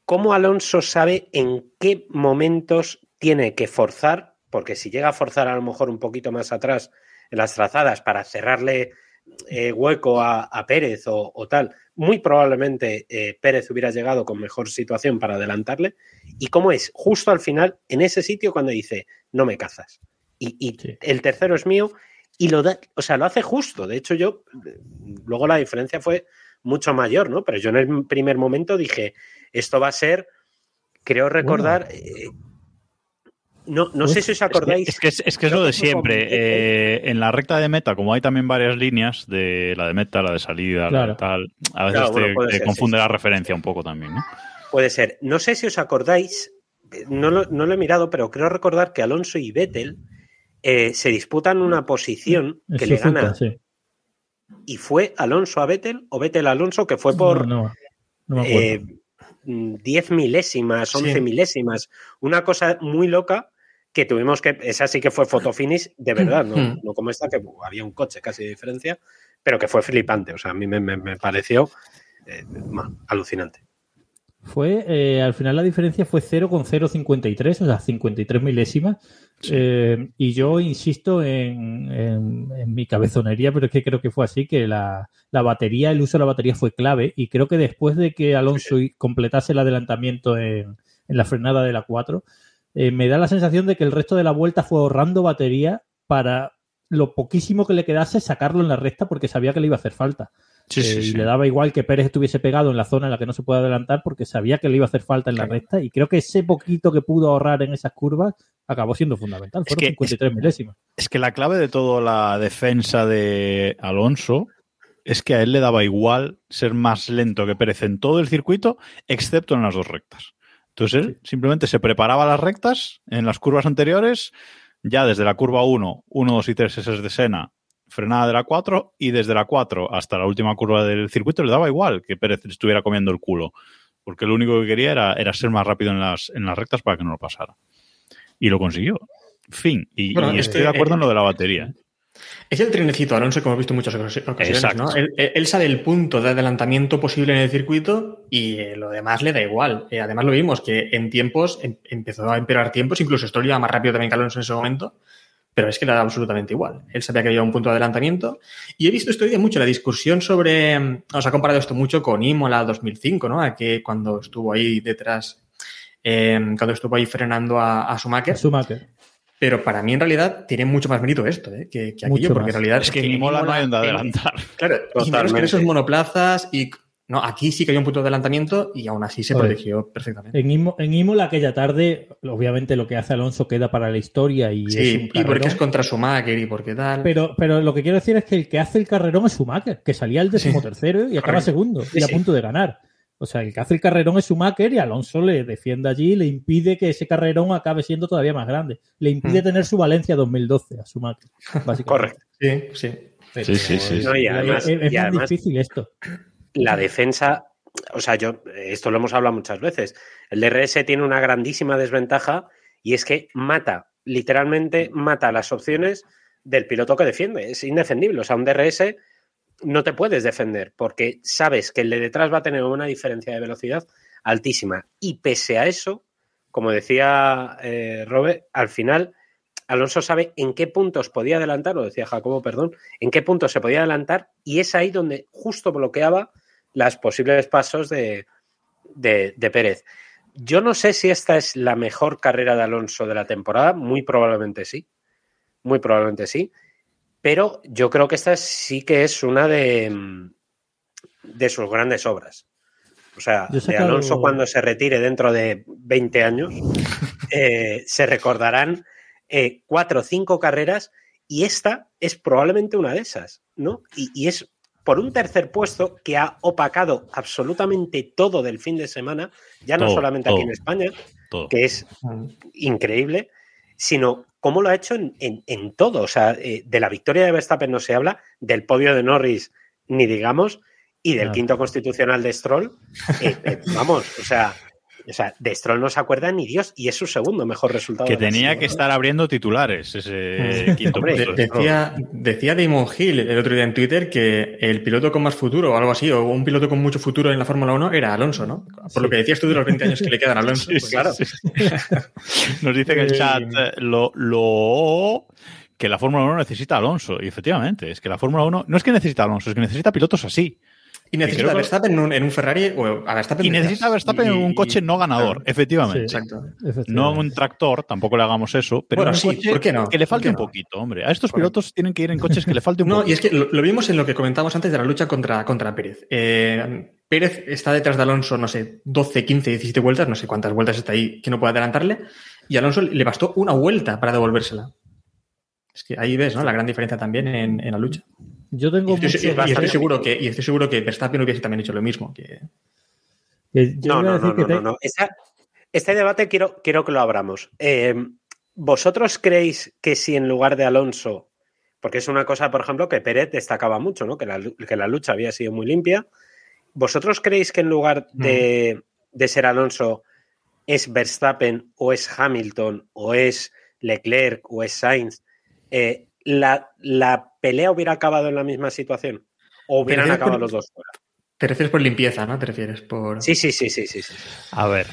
cómo Alonso sabe en qué momentos tiene que forzar, porque si llega a forzar a lo mejor un poquito más atrás en las trazadas para cerrarle eh, hueco a, a Pérez o, o tal, muy probablemente eh, Pérez hubiera llegado con mejor situación para adelantarle. Y cómo es justo al final, en ese sitio, cuando dice, no me cazas. Y, y Sí. el tercero es mío, y lo da, o sea, lo hace justo. De hecho, yo, luego la diferencia fue mucho mayor, ¿no? Pero yo en el primer momento dije, esto va a ser, creo recordar, eh, no, no sé si os acordáis. Es que es, es que es lo de siempre. Eh, en la recta de meta, como hay también varias líneas de la de meta, la de salida, la de tal, a veces Claro, bueno, te, puede te ser, confunde sí, la sí. referencia un poco también, ¿no? Puede ser. No sé si os acordáis, no lo, no lo he mirado, pero creo recordar que Alonso y Vettel eh, se disputan una posición que le gana. sí. Y fue Alonso a Vettel o Vettel a Alonso, que fue por No, eh, 10 milésimas, 11 Sí. milésimas. Una cosa muy loca que tuvimos que. Esa sí que fue fotofinish de verdad, no, Mm. no como esta, que había un coche casi de diferencia, pero que fue flipante. O sea, a mí me, me- me pareció eh, alucinante. Fue, eh, al final la diferencia fue 0,053, o sea, 53 milésimas. Eh, y yo insisto en, en- en mi cabezonería, pero es que creo que fue así, que la, la batería, el uso de la batería fue clave. Y creo que después de que Alonso completase el adelantamiento en, en la frenada de la 4, eh, me da la sensación de que el resto de la vuelta fue ahorrando batería para lo poquísimo que le quedase sacarlo en la recta porque sabía que le iba a hacer falta. Sí, Eh, sí, y le daba igual que Pérez estuviese pegado en la zona en la que no se puede adelantar porque sabía que le iba a hacer falta en la recta y creo que ese poquito que pudo ahorrar en esas curvas acabó siendo fundamental. Es Fueron que- 53 milésimas. Es que la clave de toda la defensa de Alonso es que a él le daba igual ser más lento que Pérez en todo el circuito, excepto en las dos rectas. Entonces él simplemente se preparaba las rectas en las curvas anteriores, ya desde la curva 1, 1, 2 y 3 ese es de Sena, frenada de la 4 y desde la 4 hasta la última curva del circuito le daba igual que Pérez estuviera comiendo el culo, porque lo único que quería era, era ser más rápido en las, en las rectas para que no lo pasara. Y lo consiguió. Fin. Y, Bueno, y es estoy que, de acuerdo eh, en lo de la batería. ¿eh? Es el trinecito Alonso, como hemos visto en muchas ocasi- ocasiones, Exacto. ¿no? Él, él- sabe el punto de adelantamiento posible en el circuito y eh, lo demás le da igual. Eh, además lo vimos que en tiempos em- empezó a empeorar tiempos, incluso Stroll iba más rápido también que Alonso en ese momento, pero es que le da absolutamente igual. Él sabía que había un punto de adelantamiento y he visto estos días mucho la discusión sobre, mm, os ha comparado esto mucho con Imola 2005, ¿no? A que cuando estuvo ahí detrás, eh, cuando estuvo ahí frenando a, a Schumacher. Schumacher. Pero para mí en realidad tiene mucho más mérito esto ¿eh? que, que aquello, Mucho porque más. en realidad Es que en Imola no hay donde adelantar. Claro, y menos que en esos monoplazas y no, aquí sí que hay un punto de adelantamiento y aún así se protegió perfectamente. En, Imo- en Imola aquella tarde, obviamente lo que hace Alonso queda para la historia y es un Sí, y porque es contra Schumacher y porque tal. Pero, pero lo que quiero decir es que el que hace el carrerón es Schumacher, que salía el decimotercero y acaba Correcto. segundo Sí, y a sí. punto de ganar. O sea, el que hace el carrerón es Schumacher y Alonso le defiende allí y le impide que ese carrerón acabe siendo todavía más grande. Le impide Mm. tener su Valencia 2012 a Schumacher, básicamente. Correcto. Sí, sí. Sí, sí, sí. No, y Y además, es es y más además difícil esto. La defensa, o sea, yo, esto lo hemos hablado muchas veces. El DRS tiene una grandísima desventaja y es que mata, literalmente mata las opciones del piloto que defiende. Es indefendible. O sea, un DRS no te puedes defender porque sabes que el de detrás va a tener una diferencia de velocidad altísima. Y pese a eso, como decía eh, Robert, al final Alonso sabe en qué puntos podía adelantar, lo decía Jacobo, perdón, en qué puntos se podía adelantar y es ahí donde justo bloqueaba los posibles pasos de, de, de Pérez. Yo no sé si esta es la mejor carrera de Alonso de la temporada, muy probablemente sí, muy probablemente sí, pero yo creo que esta sí que es una de, de sus grandes obras. O sea, de Alonso cuando se retire dentro de 20 años, eh, se recordarán eh, cuatro o cinco carreras y esta es probablemente una de esas, ¿no? Y, y es por un tercer puesto que ha opacado absolutamente todo del fin de semana, ya no Todo, solamente aquí en España, Todo. que es increíble, sino cómo lo ha hecho en, en- en todo. O sea, eh, de la victoria de Verstappen no se habla, del podio de Norris ni digamos, y del quinto constitucional de Stroll, eh, eh, vamos, o sea, o sea, de Stroll no se acuerda ni Dios, y es su segundo mejor resultado. Que de la tenía que ¿no? estar abriendo titulares ese quinto Hombre, decía, decía Damon Hill el otro día en Twitter que el piloto con más futuro o algo así, o un piloto con mucho futuro en la Fórmula 1 era Alonso, ¿no? Por lo que decías tú de los 20 años que le quedan a Alonso. Sí, pues claro. sí. Nos dice que el chat eh, lo, lo- que la Fórmula 1 necesita a Alonso. Y efectivamente, es que la Fórmula 1 no es que necesita a Alonso, es que necesita pilotos así. Y necesita a Verstappen en un, en un Ferrari o a Verstappen Y necesita a Verstappen en un coche no ganador, Claro, efectivamente. Exacto. No en un tractor, tampoco le hagamos eso, pero Bueno, un sí, coche ¿por qué no? que le ¿Por falte qué un no? poquito, hombre. A estos Correcto. pilotos tienen que ir en coches que le falte un No, poquito. y es que lo, lo vimos en lo que comentábamos antes de la lucha contra, contra Pérez. Eh, Pérez está detrás de Alonso, no sé, 12, 15, 17 vueltas, no sé cuántas vueltas está ahí que no puede adelantarle, y a Alonso le bastó una vuelta para devolvérsela. Es que ahí ves, ¿no? La gran diferencia también en, en la lucha. Yo Y tengo estoy, muchos y estoy seguro que, y estoy seguro que Verstappen hubiese también hecho lo mismo. Que... que yo No, no, decir no, que no, te- no, este debate quiero, quiero que lo abramos. Eh, ¿Vosotros creéis que si en lugar de Alonso, porque es una cosa, por ejemplo, que Pérez destacaba mucho, ¿no? Que la, que la lucha había sido muy limpia. ¿Vosotros creéis que en lugar de, de ser Alonso es Verstappen o es Hamilton o es Leclerc o es Sainz? eh, la, la pelea hubiera acabado en la misma situación? ¿O hubieran acabado los dos fuera? Te refieres por limpieza, ¿no? Te refieres por... Sí, sí, sí, sí, sí. sí. A ver,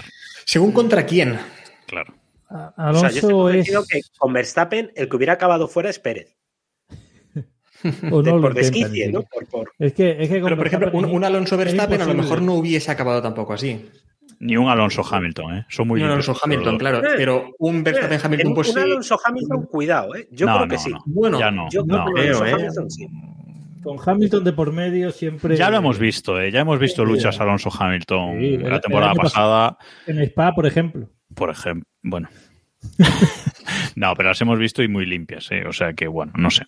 Según contra quién. claro. a- O sea, yo estoy Alonso convencido es que con Verstappen el que hubiera acabado fuera es Pérez. o De- no lo por desquicie, ¿no? siquiera. Por, por- Es que, es que Pero, por ejemplo, un, Alonso Verstappen a lo mejor no hubiese acabado tampoco así. Ni un Alonso Hamilton, ¿eh? Son muy un limpios Alonso Hamilton, claro. Eh, Pero un Verstappen En Hamilton, un, pues un sí. Alonso Hamilton, cuidado, ¿eh? Yo No, creo no, que sí. no. Bueno, ya no. Yo no. creo que creo, Alonso ¿eh? Hamilton sí. Con Hamilton de por medio siempre. Ya lo hemos visto, ¿eh? Ya hemos visto Sí. luchas Alonso-Hamilton Sí, el- la el temporada pasada, En Spa, por ejemplo. por ejemplo. Bueno. no, pero las hemos visto y muy limpias, ¿eh? O sea que, bueno, no sé.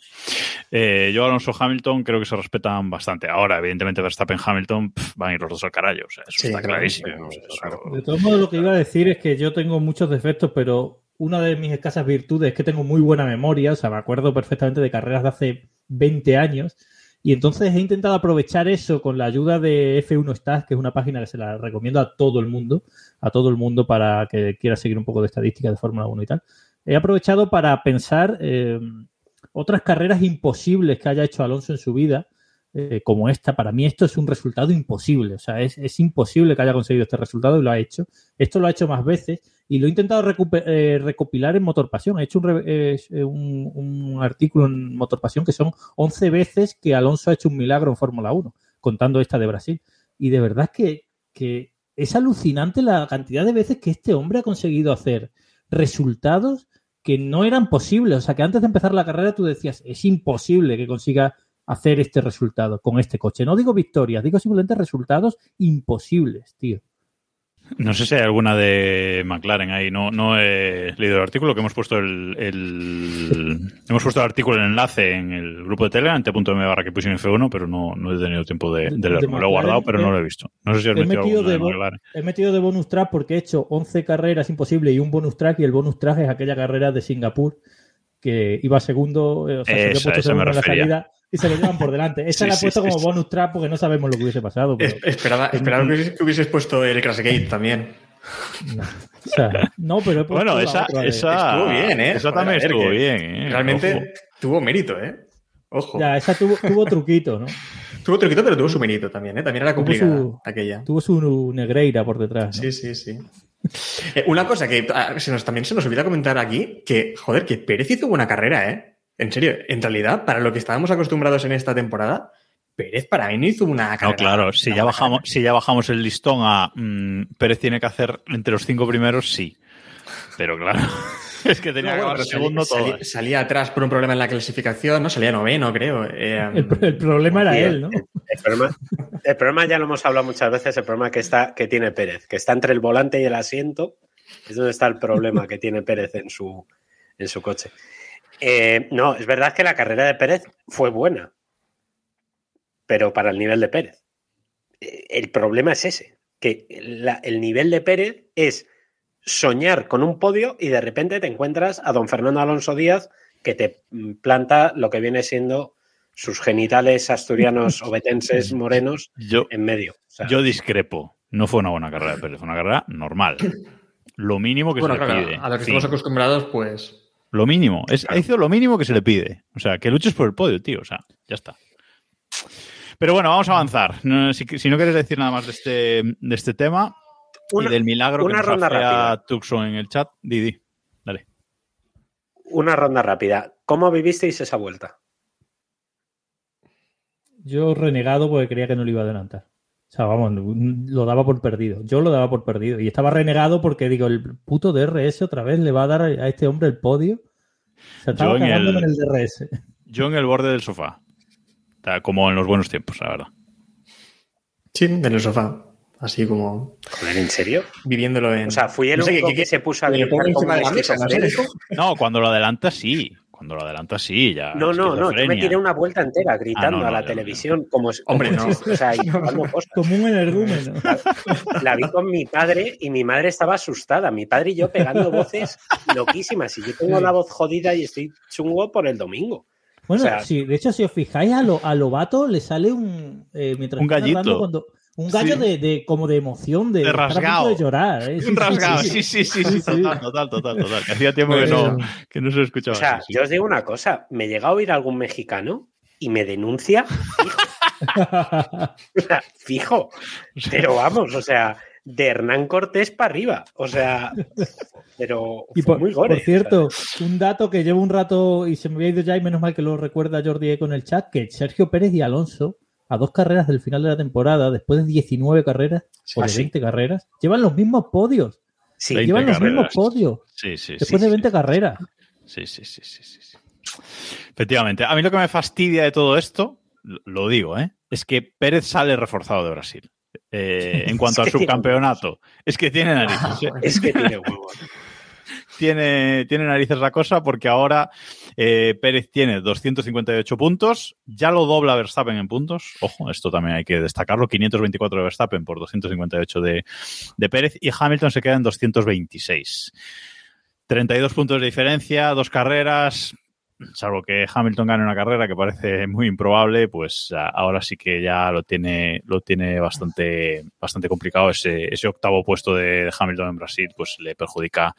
Eh, yo, Alonso-Hamilton, creo que se respetan bastante. Ahora, evidentemente, Verstappen-Hamilton pff, van a ir los dos al carayo. O sea, eso Sí, está claro, clarísimo. eso- De todos modos, lo que iba a decir es que yo tengo muchos defectos, pero una de mis escasas virtudes es que tengo muy buena memoria. O sea, me acuerdo perfectamente de carreras de hace 20 años. Y entonces he intentado aprovechar eso con la ayuda de F1 Stats, que es una página que se la recomiendo a todo el mundo, a todo el mundo para que quiera seguir un poco de estadística de Fórmula 1 y tal. He aprovechado para pensar eh, otras carreras imposibles que haya hecho Alonso en su vida, eh, como esta. Para mí esto es un resultado imposible. O sea, es, es imposible que haya conseguido este resultado y lo ha hecho. Esto lo ha hecho más veces y lo he intentado eh, recopilar en Motor Pasión. He hecho un, un- artículo en Motor Pasión que son 11 veces que Alonso ha hecho un milagro en Fórmula 1, contando esta de Brasil. Y de verdad que es alucinante la cantidad de veces que este hombre ha conseguido hacer resultados que no eran posibles. O sea, que antes de empezar la carrera tú decías, es imposible que consiga hacer este resultado con este coche. No digo victorias, digo simplemente resultados imposibles, tío. No sé si hay alguna de McLaren ahí. No, no he leído el artículo que hemos puesto el, el- hemos puesto el artículo el enlace en el grupo de Telegram, t.m barra que pusimos F1, pero no, no he tenido tiempo de, de leerlo. de lo he guardado, pero he- no lo he visto. No sé si has he metido de, McLaren. He metido de bonus track porque he hecho 11 carreras imposibles y un bonus track y el bonus track es aquella carrera de Singapur que iba segundo, eh, o sea, se Esa, esa me en la salida y se lo llevan por delante. Esa Sí, la he sí, puesto sí, como sí. bonus track porque no sabemos lo que hubiese pasado. pero- Es- esperaba, esperaba que, hubieses, que hubieses puesto el Crashgate también. no. O sea, no, pero he puesto Bueno, esa, esa, Estuvo bien, ¿eh? Esa también ver, estuvo que bien, ¿eh? Realmente Ojo. tuvo mérito, ¿eh? Ojo. Ya, esa tuvo, tuvo truquito, ¿no? Tuvo truquito, pero tuvo su mérito también, ¿eh? También era Tuvo complicada su- aquella. Tuvo su negreira por detrás. ¿no? Sí, sí, sí. Eh, una cosa que se nos, también se nos olvida comentar aquí, que, joder, que Pérez hizo buena carrera, ¿eh? En serio, en realidad, para lo que estábamos acostumbrados en esta temporada, Pérez para mí no hizo una carrera. No, claro, si ya bajamos, si ya bajamos el listón a mm, Pérez tiene que hacer entre los cinco primeros, sí. Pero claro, es que tenía No, que acabar segundo salí- todo. salí- salía atrás por un problema en la clasificación, ¿no? Salía noveno, creo. Eh, El, el problema era Tío, él, ¿no? El problema, el problema ya lo hemos hablado muchas veces, el problema que está que tiene Pérez, que está entre el volante y el asiento, es donde está el problema que tiene Pérez en su en su coche. Eh, no, es verdad que la carrera de Pérez fue buena, pero para el nivel de Pérez. Eh, El problema es ese, que la- el nivel de Pérez es soñar con un podio y de repente te encuentras a don Fernando Alonso Díaz que te mm, planta lo que viene siendo sus genitales asturianos obetenses morenos Yo, en medio. O sea, yo discrepo. No fue una buena carrera de Pérez, fue una carrera normal. Lo mínimo que Bueno, se le claro, pide. a lo que Sí, estamos acostumbrados, pues. Lo mínimo. Es, Hizo lo mínimo que se le pide. O sea, que luches por el podio, tío. O sea, ya está. Pero bueno, vamos a avanzar. No, si, si no quieres decir nada más de este, de este tema Una- y del milagro una que nos ronda hacía rápida. Tucson en el chat, Didi. Dale. una ronda rápida. ¿Cómo vivisteis esa vuelta? Yo renegado porque creía que no lo iba a adelantar. O sea, vamos, lo daba por perdido. Yo lo daba por perdido. Y estaba renegado porque digo, el puto DRS otra vez le va a dar a este hombre el podio. Se estaba Yo en el- en el DRS. Yo en el borde del sofá. O sea, como en los buenos tiempos, la verdad. Sí, en el sofá. Así como Joder, ¿en serio? viviéndolo en. O sea, fui el No único que- que, que- se puso a gritar como de la mesa. No, cuando lo adelanta, sí. Cuando lo adelanta, sí. Ya. No, no, no. Yo me tiré una vuelta entera gritando Ah, no, a la televisión como Hombre, como no. o sea. Como un energúmeno. La vi con mi padre y mi madre estaba asustada. Mi padre y yo pegando voces loquísimas. Y yo tengo la voz jodida y estoy chungo por el domingo. Bueno, O sea- sí, de hecho, si os fijáis, a, lo, a Lobato le sale un. eh, mientras Un está gallito. cuando- un gallo Sí. de, de- como de emoción, de, rasgado. de llorar. ¿eh? Sí, Un rasgado, sí, sí, sí, sí, total, total, total, total. Que hacía tiempo que no, que no se escuchaba. O sea, yo os digo una cosa. Me llega a oír algún mexicano y me denuncia fijo. O sea, fijo. Pero vamos, o sea, de Hernán Cortés para arriba. O sea, pero Y por, muy gore. por cierto, un dato que llevo un rato y se me había ido ya y menos mal que lo recuerda Jordi Eco en el chat, que Sergio Pérez y Alonso, a dos carreras del final de la temporada, después de 19 carreras, o Ah, de sí. 20 carreras, llevan los mismos podios. Sí, 20 Llevan los carreras. mismos podios. Sí, sí, Después sí, de sí. 20 carreras. Sí, sí, sí, sí, sí. Efectivamente. A mí lo que me fastidia de todo esto, lo- digo, ¿eh? es que Pérez sale reforzado de Brasil. Eh, en cuanto al subcampeonato. Es que tiene narices. ¿eh? es que tiene huevos. Tiene, tiene narices la cosa porque ahora eh, Pérez tiene 258 puntos, ya lo dobla Verstappen en puntos. Ojo, esto también hay que destacarlo: 524 de Verstappen por 258 de, de Pérez y Hamilton se queda en 226. 32 puntos de diferencia, dos carreras. Salvo que Hamilton gane una carrera que parece muy improbable, pues a- ahora sí que ya lo tiene, lo tiene bastante, bastante complicado. Ese, ese octavo puesto de, Hamilton en Brasil, pues le perjudica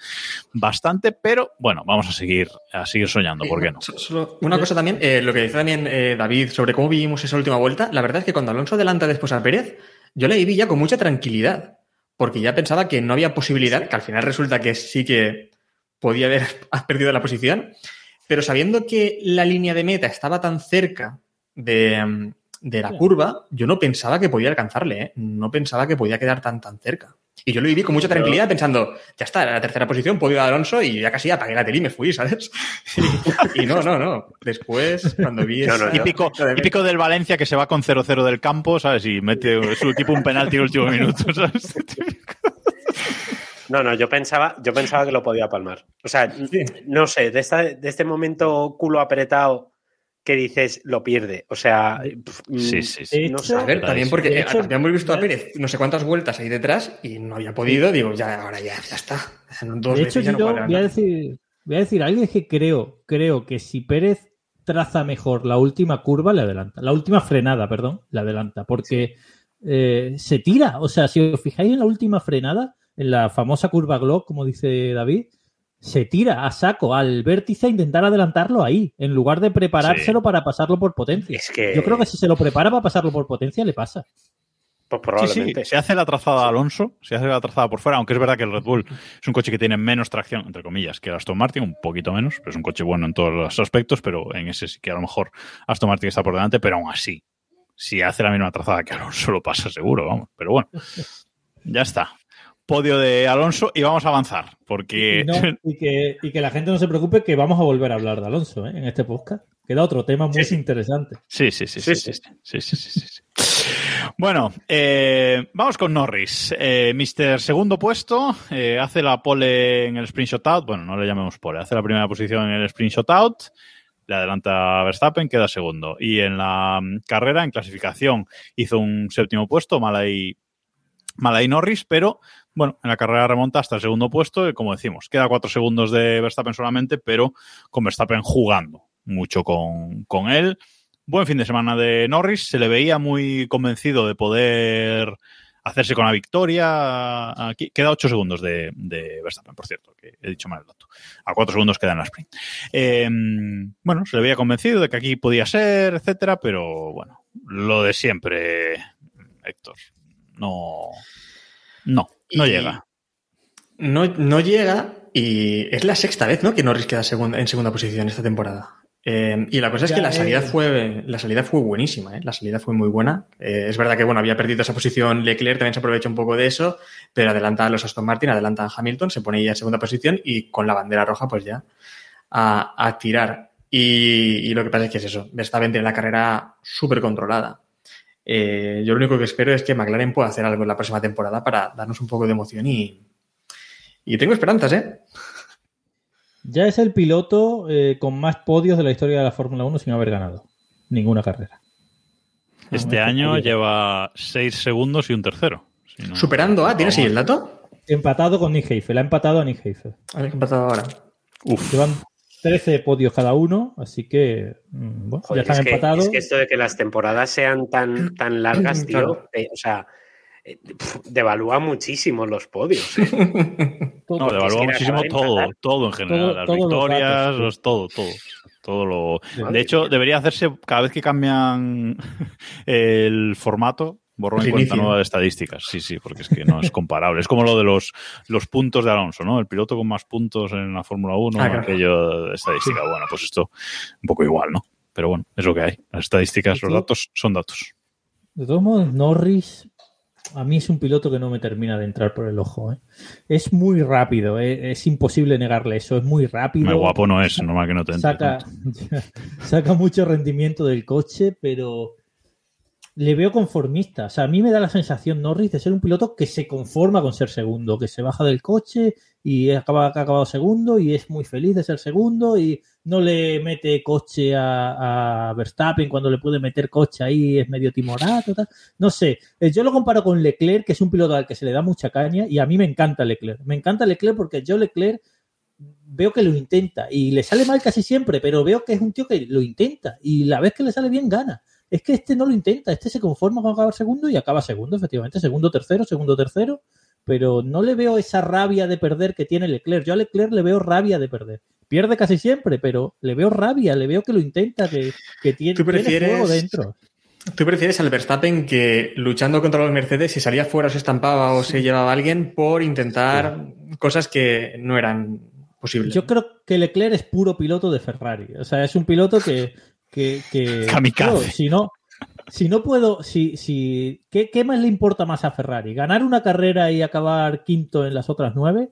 bastante, pero bueno, vamos a seguir, a seguir soñando, ¿por qué no? So- solo una cosa también, eh, lo que dice también eh, David sobre cómo vivimos esa última vuelta, la verdad es que cuando Alonso adelanta después a Pérez, yo le vi ya con mucha tranquilidad, porque ya pensaba que no había posibilidad, que al final resulta que sí que podía haber perdido la posición, pero sabiendo que la línea de meta estaba tan cerca de, mm, de la curva, yo no pensaba que podía alcanzarle, ¿eh? no pensaba que podía quedar tan tan cerca. Y yo lo viví con mucha tranquilidad pensando, ya está, era la tercera posición, podio de Alonso y ya casi apagué la tele y me fui, ¿sabes? Y, y no, no, no. Después, cuando vi No, Típico, típico del Valencia que se va con 0-0 del campo, ¿sabes? Y mete su equipo un penalti en el último minuto, ¿sabes? No, no, yo pensaba, yo pensaba que lo podía palmar. O sea, Sí. no sé, de, esta, de este momento culo apretado que dices lo pierde. O sea, Sí, mm, sí, sí. De no hecho- sé. A ver, también porque eh, habíamos visto a ya- Pérez no sé cuántas vueltas ahí detrás y no había podido, digo, ya, ahora ya, ya está. Dos De hecho, veces ya no voy a decir, voy a decir algo es que creo, creo que si Pérez traza mejor la última curva, le adelanta. La última frenada, perdón, le adelanta. Porque eh, se tira. O sea, si os fijáis en la última frenada, en la famosa curva Glock, como dice David, se tira a saco al vértice a intentar adelantarlo ahí, en lugar de preparárselo Sí. para pasarlo por potencia. Es que Yo creo que si se lo prepara para pasarlo por potencia, le pasa. pues Sí, probablemente. sí, se hace la trazada Alonso, se hace la trazada por fuera, aunque es verdad que el Red Bull es un coche que tiene menos tracción, entre comillas, que el Aston Martin, un poquito menos, pero es un coche bueno en todos los aspectos, pero en ese sí que a lo mejor Aston Martin está por delante, pero aún así, si hace la misma trazada que Alonso, lo pasa seguro, vamos. Pero bueno, ya está. Podio de Alonso y vamos a avanzar, porque Y, no- y que, y que la gente no se preocupe que vamos a volver a hablar de Alonso ¿eh? en este podcast. Queda otro tema muy interesante. Sí, sí, sí, sí, Sí, sí, sí, sí, sí, sí, sí. Bueno, eh, vamos con Norris. Eh, Mister segundo puesto, eh, hace la pole en el sprint shootout. Bueno, no le llamemos pole, hace la primera posición en el sprint shootout. Le adelanta a Verstappen, queda segundo. Y en la mm, carrera, en clasificación, hizo un séptimo puesto, mal ahí, mal ahí Norris, pero bueno, en la carrera remonta hasta el segundo puesto y como decimos, queda cuatro segundos de Verstappen solamente, pero con Verstappen jugando mucho con, con él. Buen fin de semana de Norris, se le veía muy convencido de poder hacerse con la victoria. Aquí queda 8 segundos de, de Verstappen, por cierto, que he dicho mal el dato. A 4 segundos queda en la sprint. Eh, bueno, se le veía convencido de que aquí podía ser, etcétera, pero bueno, lo de siempre, Héctor. No, no, no Y- llega. No, no llega y es la sexta vez ¿no? que Norris queda en segunda posición esta temporada. Eh, y la cosa es Ya, que la salida, fue, la salida fue buenísima, ¿eh? la salida fue muy buena. Eh, es verdad que bueno, había perdido esa posición Leclerc, también se aprovecha un poco de eso, pero adelanta a los Aston Martin, adelanta a Hamilton, se pone ya en segunda posición y con la bandera roja pues ya a, a tirar. Y, y lo que pasa es que es eso, Verstappen tiene la carrera súper controlada. Eh, yo lo único que espero es que McLaren pueda hacer algo en la próxima temporada para darnos un poco de emoción y, y tengo esperanzas, ¿eh? Ya es el piloto eh, con más podios de la historia de la Fórmula 1 sin haber ganado ninguna carrera. Este año lleva 6 segundos y un tercero. Si no- Superando a, ¿tienes ahí el dato? Empatado con Nick Heifel, ha empatado a Nick Heifel. A ver pasado ahora. Uf. Llevan 13 podios cada uno, así que mm, bueno, Joder, ya están es, que, empatados. es que esto de que las temporadas sean tan, tan largas, tío, Claro. eh, o sea, eh, pf, devalúa muchísimo los podios. ¿eh? Todo. No, devalúa que muchísimo todo, empatar. todo en general. Todo- las los victorias, datos, sí. los- todo, todo. Todo lo. De hecho, debería hacerse cada vez que cambian el formato, borrón y cuenta nueva de estadísticas. Sí, sí, porque es que no es comparable. Es como lo de los, los puntos de Alonso, ¿no? El piloto con más puntos en la Fórmula 1, Ah, claro. aquello de estadística. Bueno, pues esto un poco igual, ¿no? Pero bueno, es lo que hay. Las estadísticas, los datos son datos. De todos modos, Norris a mí es un piloto que no me termina de entrar por el ojo. ¿eh? Es muy rápido, ¿eh? es imposible negarle eso, es muy rápido. Muy guapo no es, normal que no te entre saca, saca mucho rendimiento del coche, pero le veo conformista. O sea, a mí me da la sensación, Norris, de ser un piloto que se conforma con ser segundo, que se baja del coche y acaba, ha acabado segundo y es muy feliz de ser segundo y no le mete coche a, Verstappen cuando le puede meter coche ahí, es medio timorato. No sé, Eh, yo lo comparo con Leclerc, que es un piloto al que se le da mucha caña y a mí me encanta Leclerc. Me encanta Leclerc porque yo Leclerc veo que lo intenta y le sale mal casi siempre, pero veo que es un tío que lo intenta y la vez que le sale bien gana. Es que este no lo intenta, este se conforma con acabar segundo y acaba segundo, efectivamente, segundo, tercero, segundo, tercero, pero no le veo esa rabia de perder que tiene Leclerc. Yo a Leclerc le veo rabia de perder. Pierde casi siempre, pero le veo rabia, le veo que lo intenta, que, que tiene, ¿Tú tiene prefieres- fuego dentro. ¿Tú prefieres al Verstappen que luchando contra los Mercedes, si salía fuera se estampaba o se llevaba a alguien por intentar cosas que no eran posibles? Yo creo que Leclerc es puro piloto de Ferrari. O sea, es un piloto que. Que, si no. Si no puedo, si, si, ¿qué, ¿qué más le importa más a Ferrari? ¿Ganar una carrera y acabar quinto en las otras nueve?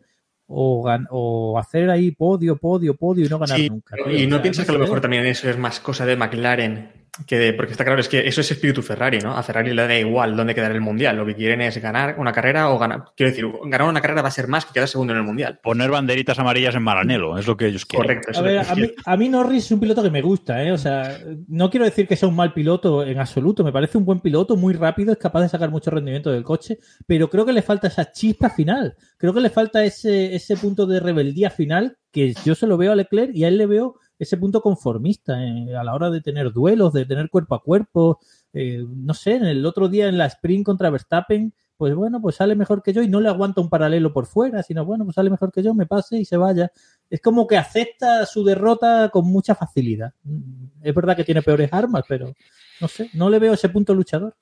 ¿O, gan- o hacer ahí podio, podio, podio y no ganar Sí, nunca? y O no sea, piensas que a lo mejor también eso es más cosa de McLaren que de, porque está claro, es que eso es espíritu Ferrari, ¿no? A Ferrari le da igual dónde quedar el mundial. Lo que quieren es ganar una carrera o ganar. Quiero decir, ganar una carrera va a ser más que quedar segundo en el mundial. Poner banderitas amarillas en Maranelo, es lo que ellos quieren. Correcto. eso A ver, mí, a mí Norris es un piloto que me gusta, ¿eh? O sea, no quiero decir que sea un mal piloto en absoluto. Me parece un buen piloto, muy rápido, es capaz de sacar mucho rendimiento del coche, pero creo que le falta esa chispa final. Creo que le falta ese, ese punto de rebeldía final que yo se lo veo a Leclerc y a él le veo ese punto conformista eh, a la hora de tener duelos, de tener cuerpo a cuerpo. Eh, no sé, en el otro día en la sprint contra Verstappen, pues bueno, pues sale mejor que yo y no le aguanta un paralelo por fuera, sino bueno, pues sale mejor que yo, me pase y se vaya es como que acepta su derrota con mucha facilidad. Mm, Es verdad que tiene peores armas, pero no sé, no le veo ese punto luchador.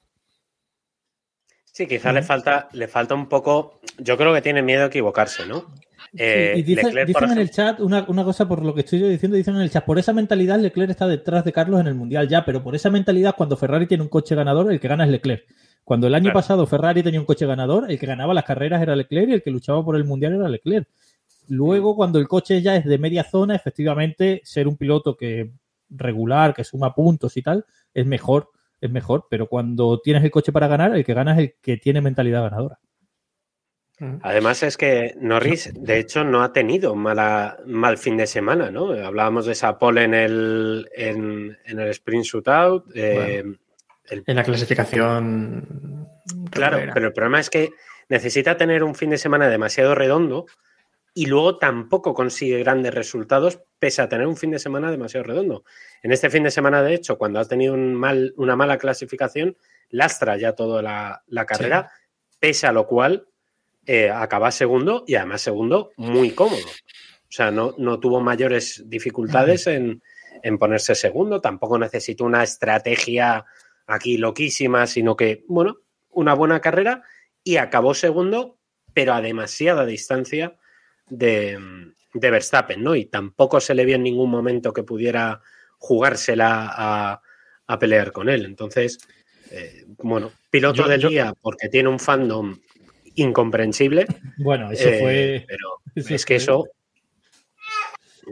Sí, quizá le falta, le falta un poco. Yo creo que tiene miedo a equivocarse, ¿no? Eh, y dicen, Leclerc, dicen en el chat, una, una cosa por lo que estoy yo diciendo, dicen en el chat, por esa mentalidad Leclerc está detrás de Carlos en el Mundial ya, pero por esa mentalidad cuando Ferrari tiene un coche ganador, el que gana es Leclerc. Cuando el año Claro. pasado Ferrari tenía un coche ganador, el que ganaba las carreras era Leclerc y el que luchaba por el Mundial era Leclerc. Luego, cuando el coche ya es de media zona, efectivamente, ser un piloto que regular, que suma puntos y tal, es mejor es mejor, pero cuando tienes el coche para ganar, el que gana es el que tiene mentalidad ganadora. Además es que Norris, de hecho, no ha tenido mala, mal fin de semana, ¿no? Hablábamos de esa pole en el, en, en el sprint shootout. Eh, el- En la clasificación. claro, era. pero el problema es que necesita tener un fin de semana demasiado redondo y luego tampoco consigue grandes resultados pese a tener un fin de semana demasiado redondo. En este fin de semana, de hecho, cuando has tenido un mal, una mala clasificación, lastra ya toda la, la carrera, pese a lo cual eh, acaba segundo y además segundo muy cómodo. O sea, no, no tuvo mayores dificultades en, en ponerse segundo, tampoco necesitó una estrategia aquí loquísima, sino que, bueno, una buena carrera y acabó segundo, pero a demasiada distancia de, de Verstappen, ¿no? Y tampoco se le vio en ningún momento que pudiera jugársela a, a pelear con él. Entonces, eh, bueno, piloto Yo- del yo- día porque tiene un fandom incomprensible. Bueno, eso eh, fue. Pero eso es que fue- eso.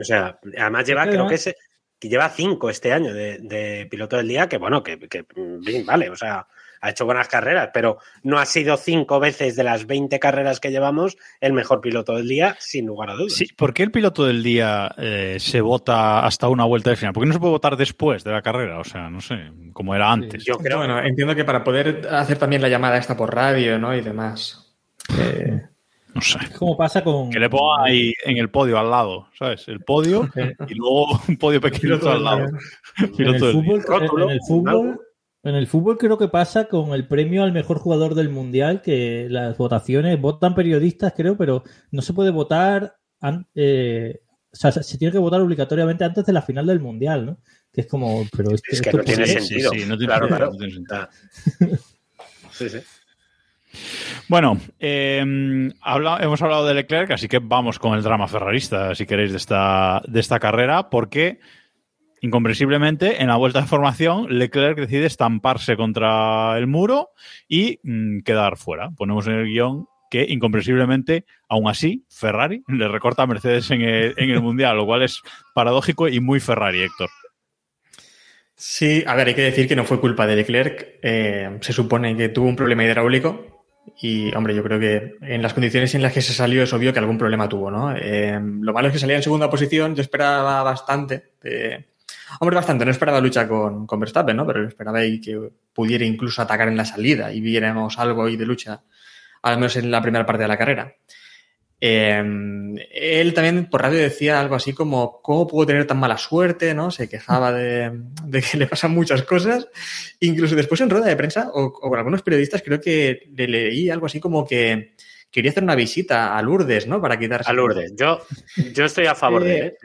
O sea, además lleva, Es creo además- que, se- que lleva cinco este año de, de piloto del día, que bueno, que, que, bien, vale, o sea, ha hecho buenas carreras, pero no ha sido cinco veces de las 20 carreras que llevamos el mejor piloto del día, sin lugar a dudas. Sí, ¿por qué el piloto del día eh, se vota hasta una vuelta de final? ¿Por qué no se puede votar después de la carrera? O sea, no sé, como era antes. Yo creo Bueno, entiendo que para poder hacer también la llamada esta por radio, ¿no? Y demás. Eh, No sé. Es como pasa con. Que le ponga ahí en el podio al lado, ¿sabes? El podio y luego un podio pequeñito al lado. En el fútbol, en el fútbol, algo. en el fútbol creo que pasa con el premio al mejor jugador del mundial, que las votaciones votan periodistas, creo, pero no se puede votar. eh, o sea, se tiene que votar obligatoriamente antes de la final del mundial, ¿no? Que es como, pero Es que esto no tiene sí, sentido. sí, no tiene claro, sentido, claro. no tiene sentido. Ah. Sí, sí. Bueno, habla- hemos hablado de Leclerc, así que vamos con el drama ferrarista, si queréis, de esta, de esta carrera, porque incomprensiblemente en la vuelta de formación Leclerc decide estamparse contra el muro y mm, quedar fuera. Ponemos en el guion que incomprensiblemente, aún así, Ferrari le recorta a Mercedes en el, en el Mundial, lo cual es paradójico y muy Ferrari, Héctor. Sí, a ver, hay que decir que no fue culpa de Leclerc. Eh, se supone que tuvo un problema hidráulico y, hombre, yo creo que en las condiciones en las que se salió es obvio que algún problema tuvo, ¿no? Eh, lo malo es que salía en segunda posición. Yo esperaba bastante. hombre, bastante. No esperaba lucha con, con Verstappen, ¿no? Pero esperaba ahí que pudiera incluso atacar en la salida y viéramos algo ahí de lucha, al menos en la primera parte de la carrera. Eh, él también por radio decía algo así como, ¿cómo puedo tener tan mala suerte? ¿no? Se quejaba de, de que le pasan muchas cosas. Incluso después en rueda de prensa o, o con algunos periodistas creo que le leí algo así como que quería hacer una visita a Lourdes, ¿no? Para quitarse... A Lourdes. Yo, yo estoy a favor de él. ¿eh?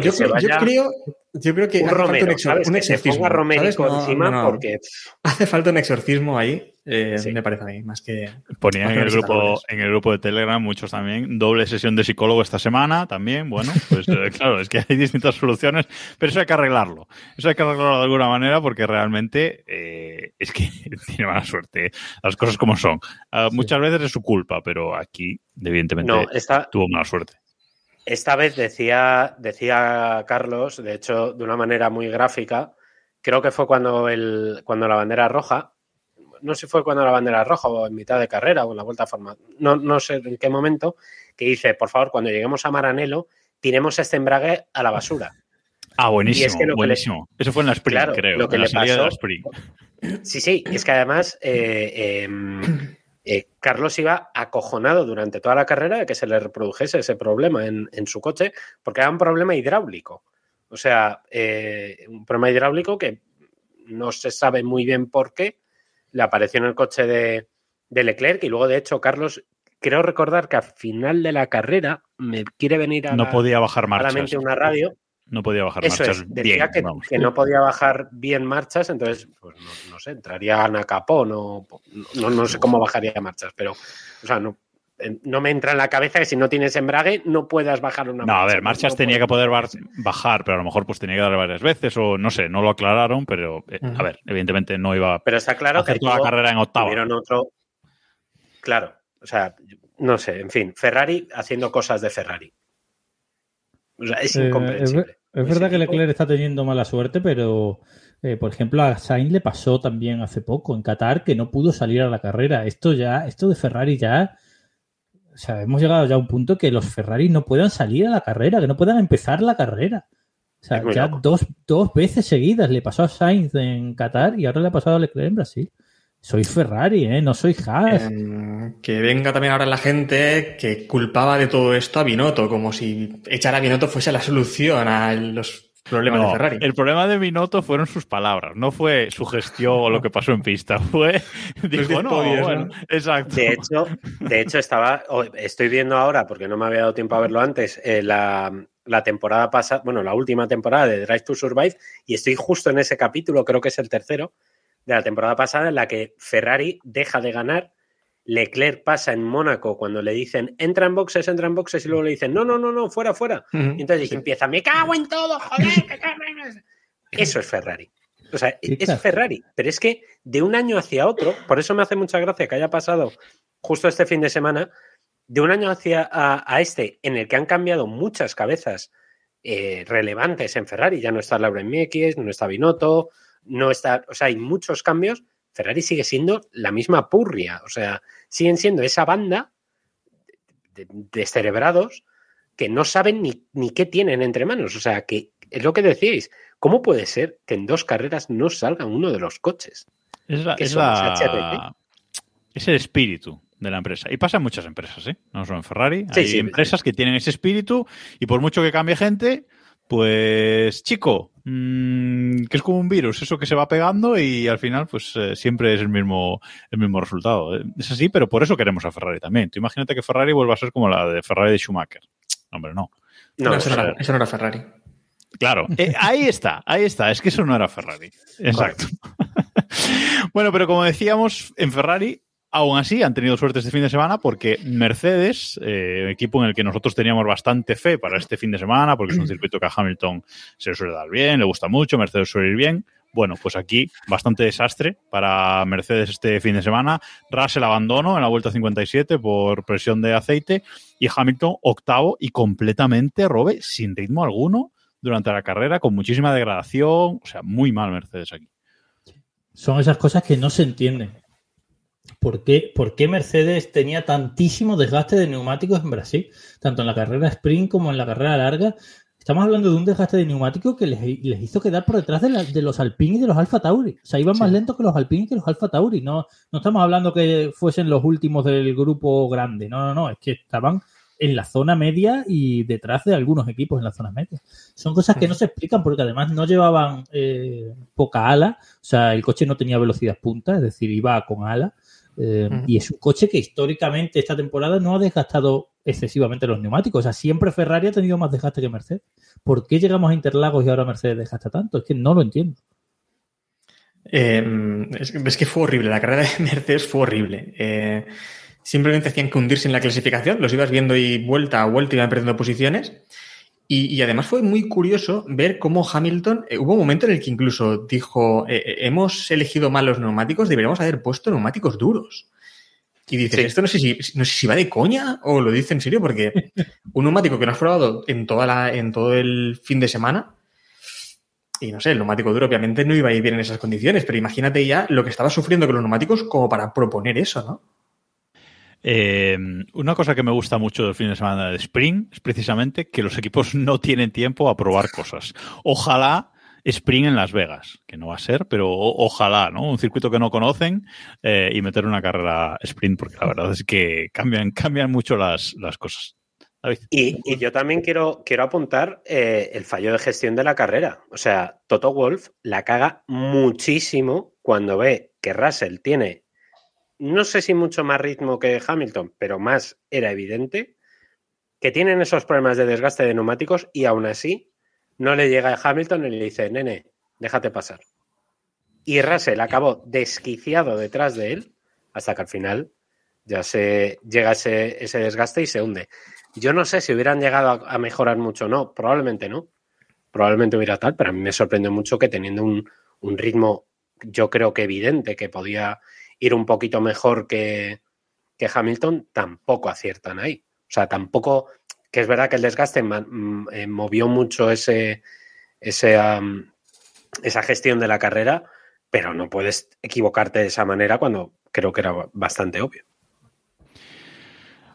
Que yo, creo- yo creo, yo creo que un hace falta Romero, un, exor- ¿sabes? un Que se exorcismo. ¿sabes? No, encima no, no. porque Hace falta un exorcismo ahí, eh, Sí. me parece a mí, más que... Ponía en el grupo, en el grupo de Telegram muchos también. Doble sesión de psicólogo esta semana también. Bueno, pues eh, claro, es que hay distintas soluciones, pero eso hay que arreglarlo. Eso hay que arreglarlo de alguna manera porque realmente eh, es que tiene mala suerte. Las cosas como son. Ah, Muchas veces es su culpa, pero aquí, evidentemente, no, esta, tuvo mala suerte. Esta vez decía, decía Carlos, de hecho, de una manera muy gráfica, creo que fue cuando, el, cuando la bandera roja, no sé si fue cuando la bandera roja o en mitad de carrera o en la vuelta a forma, no, no sé en qué momento, que dice, por favor, cuando lleguemos a Maranelo, tiremos este embrague a la basura. Ah, buenísimo, es que lo que le- buenísimo. Eso fue en la Spring, Claro, creo. lo que en la le salida de la pasó- Spring. Sí, sí, es que además eh, eh, eh, Carlos iba acojonado durante toda la carrera de que se le reprodujese ese problema en, en su coche, porque era un problema hidráulico. O sea, eh, un problema hidráulico que no se sabe muy bien por qué le apareció en el coche de, de Leclerc y luego, de hecho, Carlos, creo recordar que al final de la carrera me quiere venir a No la- podía bajar a la marchas. mente una radio No podía bajar eso marchas es, decía bien. que, vamos. que no podía bajar bien marchas, entonces, pues no, no sé, entraría a Capón o no, no sé cómo bajaría marchas, pero, o sea, no, no me entra en la cabeza que si no tienes embrague no puedas bajar una No, a marcha. ver, marchas No tenía que poder bajar, pero a lo mejor pues tenía que dar varias veces o no sé, no lo aclararon, pero eh, a ver, evidentemente no iba a Pero está claro hacer que toda la carrera en octava. otro. Claro, o sea, no sé, en fin, Ferrari haciendo cosas de Ferrari. O sea, es Eh, incomprensible. Es Ese verdad que Leclerc está teniendo mala suerte, pero Eh, por ejemplo, a Sainz le pasó también hace poco en Qatar que no pudo salir a la carrera. Esto ya, esto de Ferrari ya, o sea, hemos llegado ya a un punto que los Ferrari no puedan salir a la carrera, que no puedan empezar la carrera. O sea, ya dos, dos, veces seguidas le pasó a Sainz en Qatar y ahora le ha pasado a Leclerc en Brasil. Soy Ferrari, ¿eh? No soy Haas. Em, que venga también ahora la gente que culpaba de todo esto a Binotto, como si echar a Binotto fuese la solución a los problemas de Ferrari. El problema de Binotto fueron sus palabras, no fue su gestión o lo que pasó en pista. Fue. Dijo, no, bueno, exacto. De hecho, de hecho, estaba. Estoy viendo ahora, porque no me había dado tiempo a verlo antes, eh, la, la temporada pasada, bueno, la última temporada de Drive to Survive, y estoy justo en ese capítulo, creo que es el tercero de la temporada pasada en la que Ferrari deja de ganar, Leclerc pasa en Mónaco cuando le dicen entra en boxes, entra en boxes y luego le dicen no, no, no, no, fuera, fuera. y entonces empieza, me cago en todo, joder. Eso es Ferrari. O sea, es Ferrari, pero es que de un año hacia otro, por eso me hace mucha gracia que haya pasado justo este fin de semana, de un año hacia a, este, en el que han cambiado muchas cabezas eh, relevantes en Ferrari, ya no está Lauren Miekies, no está Binotto, no está, o sea, hay muchos cambios. Ferrari sigue siendo la misma purria, o sea, siguen siendo esa banda de descerebrados que no saben ni, ni, qué tienen entre manos. O sea, que es lo que decíais, ¿cómo puede ser que en dos carreras no salga uno de los coches? Es, la, es, la... es el espíritu de la empresa. Y pasa en muchas empresas, ¿eh? No solo en Ferrari. Hay empresas que tienen ese espíritu y por mucho que cambie gente, pues chico, mmm, que es como un virus, eso que se va pegando y al final pues eh, siempre es el mismo, el mismo resultado. Es así, pero por eso queremos a Ferrari también. Tú imagínate que Ferrari vuelva a ser como la de Ferrari de Schumacher. Hombre, no. No, eso, no, era, eso no era Ferrari. Claro, eh, ahí está, ahí está. Es que eso no era Ferrari. Exacto. bueno, pero como decíamos, en Ferrari Aún así, han tenido suerte este fin de semana porque Mercedes, eh, equipo en el que nosotros teníamos bastante fe para este fin de semana, porque es un circuito que a Hamilton se le suele dar bien, le gusta mucho, Mercedes suele ir bien. Bueno, pues aquí bastante desastre para Mercedes este fin de semana. Russell abandono en la vuelta 57 por presión de aceite y Hamilton octavo y completamente robe sin ritmo alguno durante la carrera, con muchísima degradación. O sea, muy mal Mercedes aquí. Son esas cosas que no se entienden. ¿Por qué, ¿Por qué, Mercedes tenía tantísimo desgaste de neumáticos en Brasil? Tanto en la carrera sprint como en la carrera larga. Estamos hablando de un desgaste de neumáticos que les, hizo quedar por detrás de, los Alpine y de los Alfa Tauri. O sea, iban más lentos que los Alpine y que los Alfa Tauri. No, no estamos hablando que fuesen los últimos del grupo grande. No, no, no. Es que estaban en la zona media y detrás de algunos equipos en la zona media. Son cosas que no se explican porque además no llevaban eh, poca ala. O sea, el coche no tenía velocidad punta, es decir, iba con ala eh, y es un coche que históricamente esta temporada no ha desgastado excesivamente los neumáticos. O sea, siempre Ferrari ha tenido más desgaste que Mercedes. ¿Por qué llegamos a Interlagos y ahora Mercedes desgasta tanto? Es que no lo entiendo. Eh, es, que fue horrible. La carrera de Mercedes fue horrible. Eh, simplemente hacían que hundirse en la clasificación. Los ibas viendo y vuelta a vuelta iban perdiendo posiciones. Y, además fue muy curioso ver cómo Hamilton, eh, hubo un momento en el que incluso dijo, eh, eh, hemos elegido mal los neumáticos, deberíamos haber puesto neumáticos duros. Y dices, esto no sé, si, no sé si va de coña o lo dice en serio, porque un neumático que no has probado en, toda la, en todo el fin de semana, y no sé, el neumático duro obviamente no iba a ir bien en esas condiciones, pero imagínate ya lo que estaba sufriendo con los neumáticos como para proponer eso, ¿no? Eh, una cosa que me gusta mucho del fin de semana de Spring es precisamente que los equipos no tienen tiempo a probar cosas. Ojalá Spring en Las Vegas, que no va a ser, pero ojalá, ¿no? Un circuito que no conocen eh, y meter una carrera sprint, porque la verdad es que cambian, cambian mucho las, las cosas. Y, yo también quiero, quiero apuntar eh, el fallo de gestión de la carrera. O sea, Toto Wolf la caga muchísimo cuando ve que Russell tiene no sé si mucho más ritmo que Hamilton, pero más era evidente, que tienen esos problemas de desgaste de neumáticos y aún así no le llega a Hamilton y le dice, nene, déjate pasar. Y Russell acabó desquiciado detrás de él hasta que al final ya se llega ese, desgaste y se hunde. Yo no sé si hubieran llegado a, mejorar mucho o no, probablemente no. Probablemente hubiera tal, pero a mí me sorprendió mucho que teniendo un, un ritmo, yo creo que evidente, que podía ir un poquito mejor que, Hamilton, tampoco aciertan ahí. O sea, tampoco, que es verdad que el desgaste mm, eh, movió mucho ese, ese esa gestión de la carrera, pero no puedes equivocarte de esa manera cuando creo que era bastante obvio.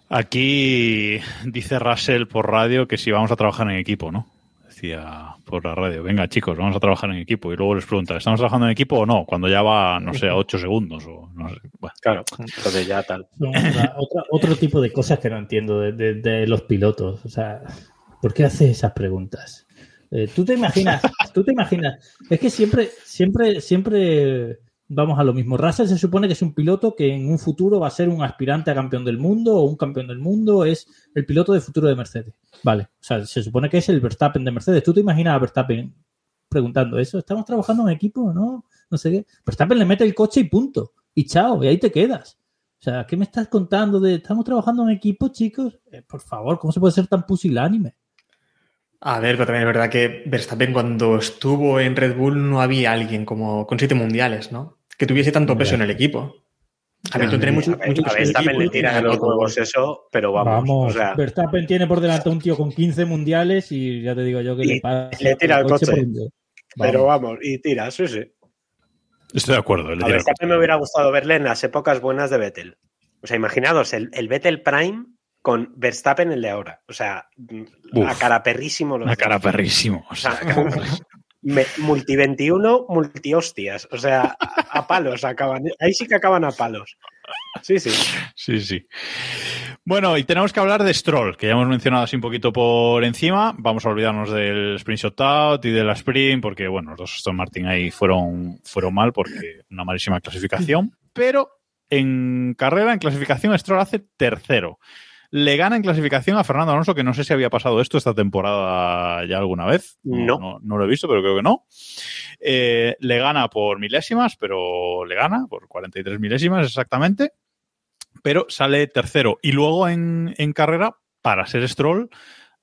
Aquí dice Russell por radio que si vamos a trabajar en equipo, ¿no? Decía por la radio, venga chicos, vamos a trabajar en equipo. Y luego les pregunta, ¿estamos trabajando en equipo o no? Cuando ya va, no sé, a 8 segundos o no sé. Bueno. Claro, entonces ya tal. No, otra- otro tipo de cosas que no entiendo de, de- de los pilotos. O sea, ¿por qué haces esas preguntas? Eh, tú te imaginas, tú te imaginas. Es que siempre, siempre, siempre vamos a lo mismo. Russell se supone que es un piloto que en un futuro va a ser un aspirante a campeón del mundo o un campeón del mundo. Es el piloto de futuro de Mercedes. Vale. O sea, se supone que es el Verstappen de Mercedes. ¿Tú te imaginas a Verstappen preguntando eso? ¿Estamos trabajando en equipo no? No sé qué. Verstappen le mete el coche y punto. Y chao, y ahí te quedas. O sea, ¿qué me estás contando de estamos trabajando en equipo, chicos? Eh, por favor, ¿cómo se puede ser tan pusilánime? A ver, pero también es verdad que Verstappen cuando estuvo en Red Bull no había alguien como con siete mundiales, ¿no? Que tuviese tanto peso en el equipo. Hamilton tiene mucho, A ver, mucho a Verstappen le y tira de tiene los huevos eso, pero vamos. o sea, Verstappen tiene por delante a un tío con 15 mundiales y ya te digo yo que le pasa le tira el coche. pero Vamos. vamos, y tira, sí, sí. Estoy de acuerdo. le A Verstappen me hubiera gustado verle en las épocas buenas de Vettel. O sea, imaginados el, el Vettel Prime con Verstappen el de ahora. O sea, Uf. a cara perrísimo los dos. cara perrísimo. O sea, multi 21, multi hostias. O sea, a, palos acaban. Ahí sí que acaban a palos. Sí, sí. sí, sí. Bueno, y tenemos que hablar de Stroll, que ya hemos mencionado así un poquito por encima. Vamos a olvidarnos del sprint shot y de la sprint, porque bueno, los dos Aston Martin ahí fueron, fueron mal porque una malísima clasificación. Pero en carrera, en clasificación, Stroll hace tercero. Le gana en clasificación a Fernando Alonso, que no sé si había pasado esto esta temporada ya alguna vez. No. No, no lo he visto, pero creo que no. Eh, le gana por milésimas, pero le gana por 43 milésimas exactamente. Pero sale tercero. Y luego en, en carrera, para ser Stroll,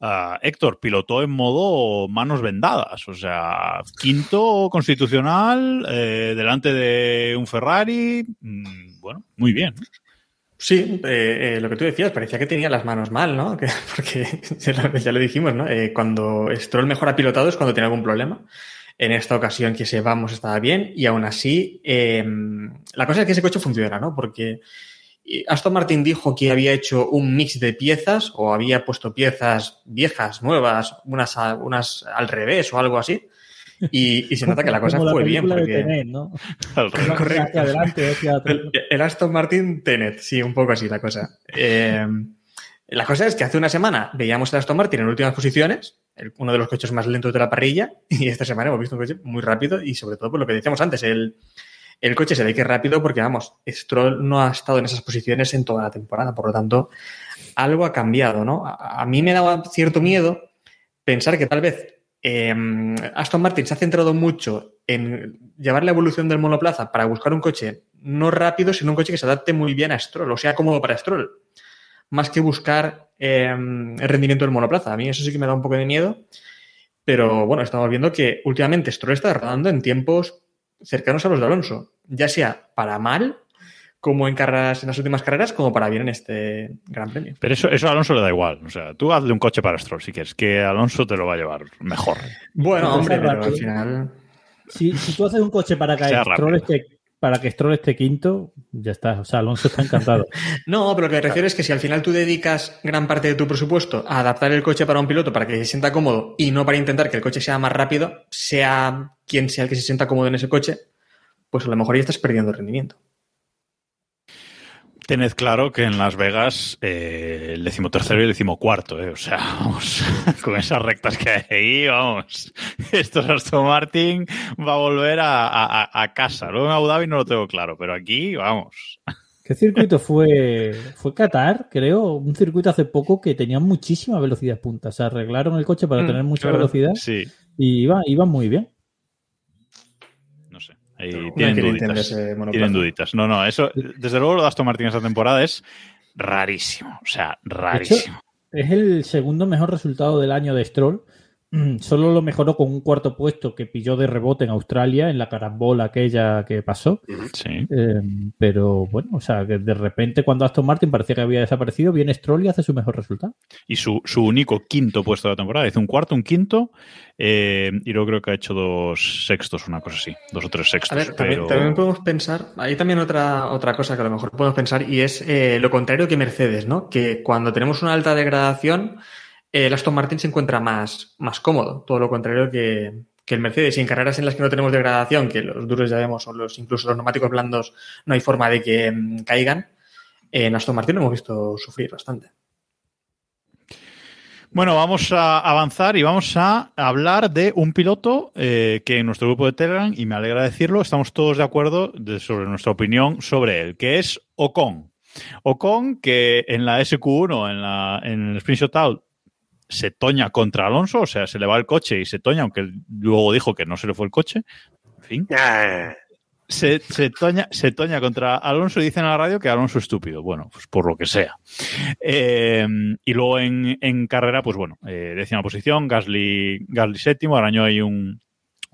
ah, Héctor pilotó en modo manos vendadas. O sea, quinto constitucional, eh, delante de un Ferrari. Mm, bueno, muy bien. Sí, eh, eh, lo que tú decías, parecía que tenía las manos mal, ¿no? Que- porque ya lo, dijimos, ¿no? Eh, cuando Stroll mejora pilotado es cuando tiene algún problema. En esta ocasión que sepamos estaba bien y aún así eh, la cosa es que ese coche funciona, ¿no? Porque eh, Aston Martin dijo que había hecho un mix de piezas o había puesto piezas viejas, nuevas, unas, a- unas al revés o algo así. Y, y se nota que la cosa Como fue bien. película de Porque... Tenet, ¿no? Correcto. hacia adelante, hacia atrás. El, el Aston Martin Tenet, sí, un poco así la cosa. Eh, la cosa es que hace una semana veíamos el Aston Martin en últimas posiciones, el- uno de los coches más lentos de la parrilla, y esta semana hemos visto un coche muy rápido y sobre todo por lo que decíamos antes, el, el coche se ve que es rápido porque, vamos, Stroll no ha estado en esas posiciones en toda la temporada, por lo tanto, algo ha cambiado, ¿no? A, a mí me daba cierto miedo pensar que tal vez eh, Aston Martin se ha centrado mucho en llevar la evolución del monoplaza para buscar un coche no rápido, sino un coche que se adapte muy bien a Stroll, o sea, cómodo para Stroll, más que buscar eh, el rendimiento del monoplaza. A mí eso sí que me da un poco de miedo, pero bueno, estamos viendo que últimamente Stroll está rodando en tiempos cercanos a los de Alonso, ya sea para mal, como en carreras, en las últimas carreras, como para bien en este Gran Premio. Pero eso, eso a Alonso le da igual. O sea, tú hazle un coche para Stroll si quieres, que Alonso te lo va a llevar mejor. Bueno, hombre, pero al final. Si, si tú haces un coche para que Stroll esté, para que Stroll esté quinto, ya está. O sea, Alonso está encantado. No, pero lo que me refiero es que si al final tú dedicas gran parte de tu presupuesto a adaptar el coche para un piloto para que se sienta cómodo y no para intentar que el coche sea más rápido, sea quien sea el que se sienta cómodo en ese coche, pues a lo mejor ya estás perdiendo rendimiento. Tened claro que en Las Vegas eh, el decimotercero y el decimocuarto, eh, o sea, vamos, con esas rectas que hay ahí, vamos, esto es Aston Martin va a volver a, a- a casa. Luego en Abu Dhabi no lo tengo claro, pero aquí, vamos. ¿Qué circuito fue? Fue Qatar, creo. Un circuito hace poco que tenía muchísima velocidad punta. O sea, arreglaron el coche para Mm, tener mucha velocidad Sí, y iba, iba muy bien. No hay tienen duditas. Tienen duditas. No, no, eso, desde luego lo de Aston Martin esta temporada es rarísimo. O sea, rarísimo. Es el segundo mejor resultado del año de Stroll, solo lo mejoró con un cuarto puesto que pilló de rebote en Australia, en la carambola aquella que pasó. Sí. Eh, pero bueno, o sea, que de repente cuando Aston Martin parecía que había desaparecido, viene Stroll y hace su mejor resultado. Y su, su único quinto puesto de la temporada. Hizo un cuarto, un quinto, eh, y luego creo que ha hecho dos sextos, una cosa así. Dos o tres sextos. A ver, también, pero- también podemos pensar, hay también otra, otra cosa que a lo mejor podemos pensar y es eh, lo contrario que Mercedes, ¿no? Que cuando tenemos una alta degradación, el Aston Martin se encuentra más, más cómodo, todo lo contrario que, que el Mercedes. Y en carreras en las que no tenemos degradación, que los duros ya vemos, o los, incluso los neumáticos blandos, no hay forma de que mm, caigan, en Aston Martin lo hemos visto sufrir bastante. Bueno, vamos a avanzar y vamos a hablar de un piloto eh, que en nuestro grupo de Telegram, y me alegra decirlo, estamos todos de acuerdo sobre nuestra opinión sobre él, que es Ocon. Ocon, que en la SQ1, en, la, en el Sprint Shootout, se toña contra Alonso, o sea, se le va el coche y se toña, aunque luego dijo que no se le fue el coche. En fin, Ah, se, se toña, se toña contra Alonso y dicen a la radio que Alonso es estúpido. Bueno, pues por lo que sea. Eh, y luego en, en carrera, pues bueno, eh, décima posición, Gasly, Gasly séptimo, arañó ahí un,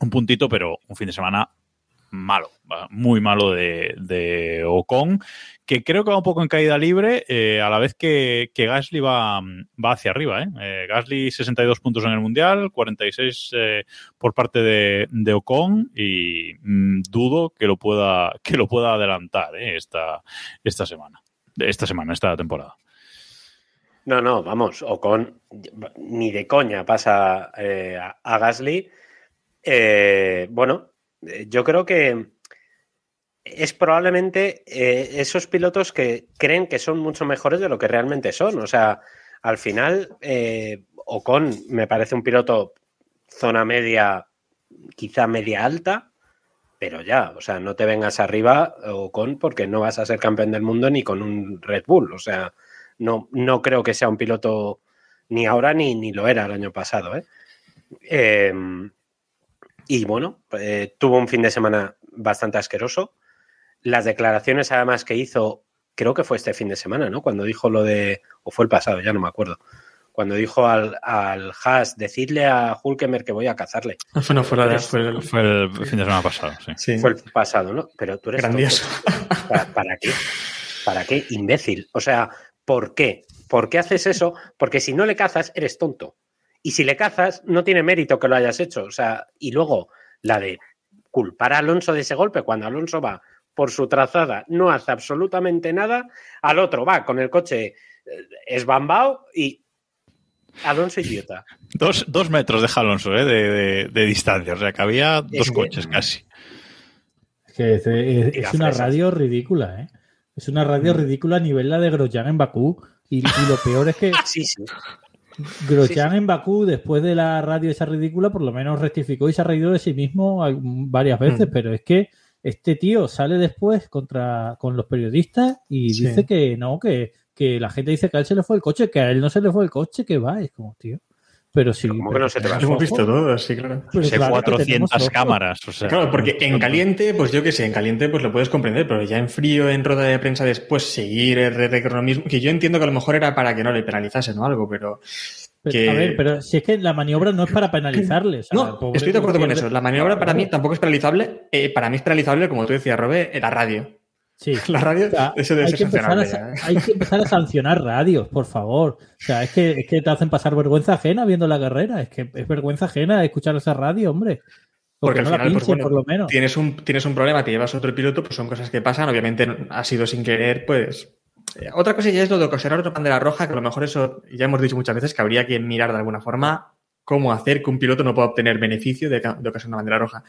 un puntito, pero un fin de semana malo, muy malo de, de Ocon, que creo que va un poco en caída libre, eh, a la vez que, Gasly va, hacia arriba. ¿eh? Eh, Gasly 62 puntos en el Mundial, 46 eh, por parte de, Ocon y mm, dudo que lo pueda, que lo pueda adelantar esta, esta semana, esta semana, esta temporada. No, no, vamos, Ocon ni de coña pasa a, Gasly. Bueno, yo creo que es probablemente eh, esos pilotos que creen que son mucho mejores de lo que realmente son. O sea, al final, eh, Ocon me parece un piloto zona media, quizá media alta, pero ya, o sea, no te vengas arriba Ocon porque no vas a ser campeón del mundo ni con un Red Bull. O sea, no, no creo que sea un piloto ni ahora ni, ni lo era el año pasado. ¿eh? Eh, y bueno, tuvo un fin de semana bastante asqueroso. Las declaraciones además que hizo, creo que fue este fin de semana, ¿no? Cuando dijo lo de, o fue el pasado, ya no me acuerdo. Cuando dijo al, al Haas, decidle a Hulkemer que voy a cazarle. Fue, no, fue, la fue el- Fue el fin de semana pasado, sí. sí. Fue el pasado, ¿no? Pero tú eres Grandioso. tonto. ¿Para, para qué? ¿Para qué? Imbécil. O sea, ¿por qué? ¿Por qué haces eso? Porque si no le cazas, eres tonto. Y si le cazas, no tiene mérito que lo hayas hecho. O sea, y luego la de culpar a Alonso de ese golpe cuando Alonso va por su trazada, no hace absolutamente nada, al otro va con el coche eh, esbambao y Alonso idiota. Dos, dos metros deja Alonso ¿eh? de, de- de distancia, o sea que había dos coches casi. Es, que es, es- Tira es una radio ridícula, ¿eh? Es una radio ridícula a nivel la de Grosjean en Bakú. Y, y lo peor es que Sí, sí. Grosjean en Bakú, después de la radio esa ridícula, por lo menos rectificó y se ha reído de sí mismo varias veces, Mm. pero es que este tío sale después contra con los periodistas y Sí. dice que no, que, que la gente dice que a él se le fue el coche, que a él no se le fue el coche, que va, es como, tío. Pero sí. Pero ¿cómo que pero no se te va? Lo hemos visto todos, sí, claro. Que tenemos 400 ojo. cámaras, o sea. Claro, porque en caliente, pues yo qué sé, en caliente pues lo puedes comprender, pero ya en frío, en rueda de prensa después, seguir el recronomismo, que yo entiendo que a lo mejor era para que no le penalizasen o algo, pero... Pero, que- A ver, pero si es que la maniobra no es para penalizarle. o sea, el No, pobre estoy de acuerdo con eso. La maniobra para mí tampoco es penalizable. Eh, para mí es penalizable, como tú decías, Robe, la radio. Sí. La radio, O sea, eso debe hay, ser que empezar a, ya, hay que empezar a sancionar radios, por favor. O sea, es que, es que te hacen pasar vergüenza ajena viendo la carrera. Es que es vergüenza ajena escuchar esa radio, hombre. Porque que al no la final, pues, pinchen, bueno, por lo menos. Tienes un, tienes un problema, te llevas otro piloto, pues son cosas que pasan. Obviamente ha sido sin querer, pues. Eh, Otra cosa ya es lo de ocasionar otra bandera roja, que a lo mejor eso ya hemos dicho muchas veces que habría que mirar de alguna forma cómo hacer que un piloto no pueda obtener beneficio de, de ocasionar una bandera roja.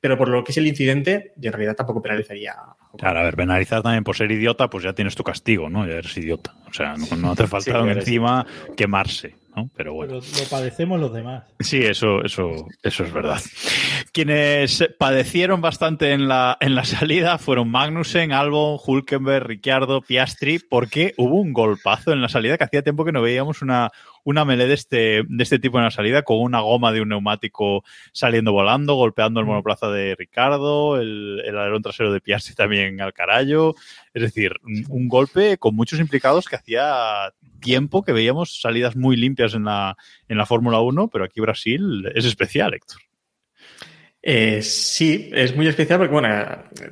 Pero por lo que es el incidente, yo en realidad tampoco penalizaría. Claro, a ver, penalizar también por ser idiota, pues ya tienes tu castigo, ¿no? Ya eres idiota. O sea, no, no hace falta Sí, encima quemarse, ¿no? Pero bueno. Pero lo padecemos los demás. Sí, eso, eso, eso es verdad. Quienes padecieron bastante en la, en la salida fueron Magnussen, Albon, Hulkenberg, Ricciardo, Piastri, porque hubo un golpazo en la salida que hacía tiempo que no veíamos una, una melee de este, de este tipo en la salida, con una goma de un neumático saliendo volando, golpeando el monoplaza de Ricardo, el, el alerón trasero de Piastri también al carallo. Es decir, un, un golpe con muchos implicados que hacía tiempo que veíamos salidas muy limpias en la, en la Fórmula 1, pero aquí Brasil es especial, Héctor. Eh, sí, es muy especial porque, bueno,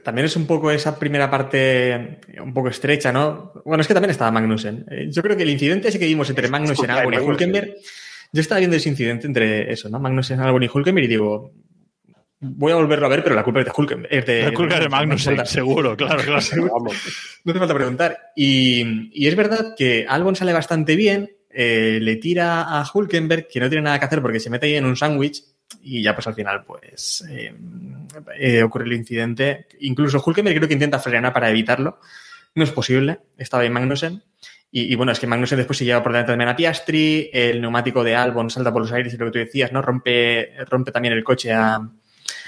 también es un poco esa primera parte un poco estrecha, ¿no? Bueno, es que también estaba Magnussen. Eh, yo creo que el incidente ese que vimos entre Magnussen, Albon y Hulkenberg, yo estaba viendo ese incidente entre eso, ¿no? Magnussen, Albon y Hulkenberg y digo, voy a volverlo a ver, pero la culpa es de Hulkenberg. Es de, la culpa es de Magnussen, seguro, claro, claro. Vamos. No hace falta preguntar. Y, y, es verdad que Albon sale bastante bien, eh, le tira a Hulkenberg, que no tiene nada que hacer porque se mete ahí en un sándwich y ya pues al final pues eh, eh, ocurre el incidente. Incluso Hulkenberg creo que intenta frenar para evitarlo. No es posible, estaba en Magnussen. Y, y, bueno, es que Magnussen después se lleva por delante también a Piastri, el neumático de Albon salta por los aires y lo que tú decías, ¿no? Rompe, rompe también el coche a,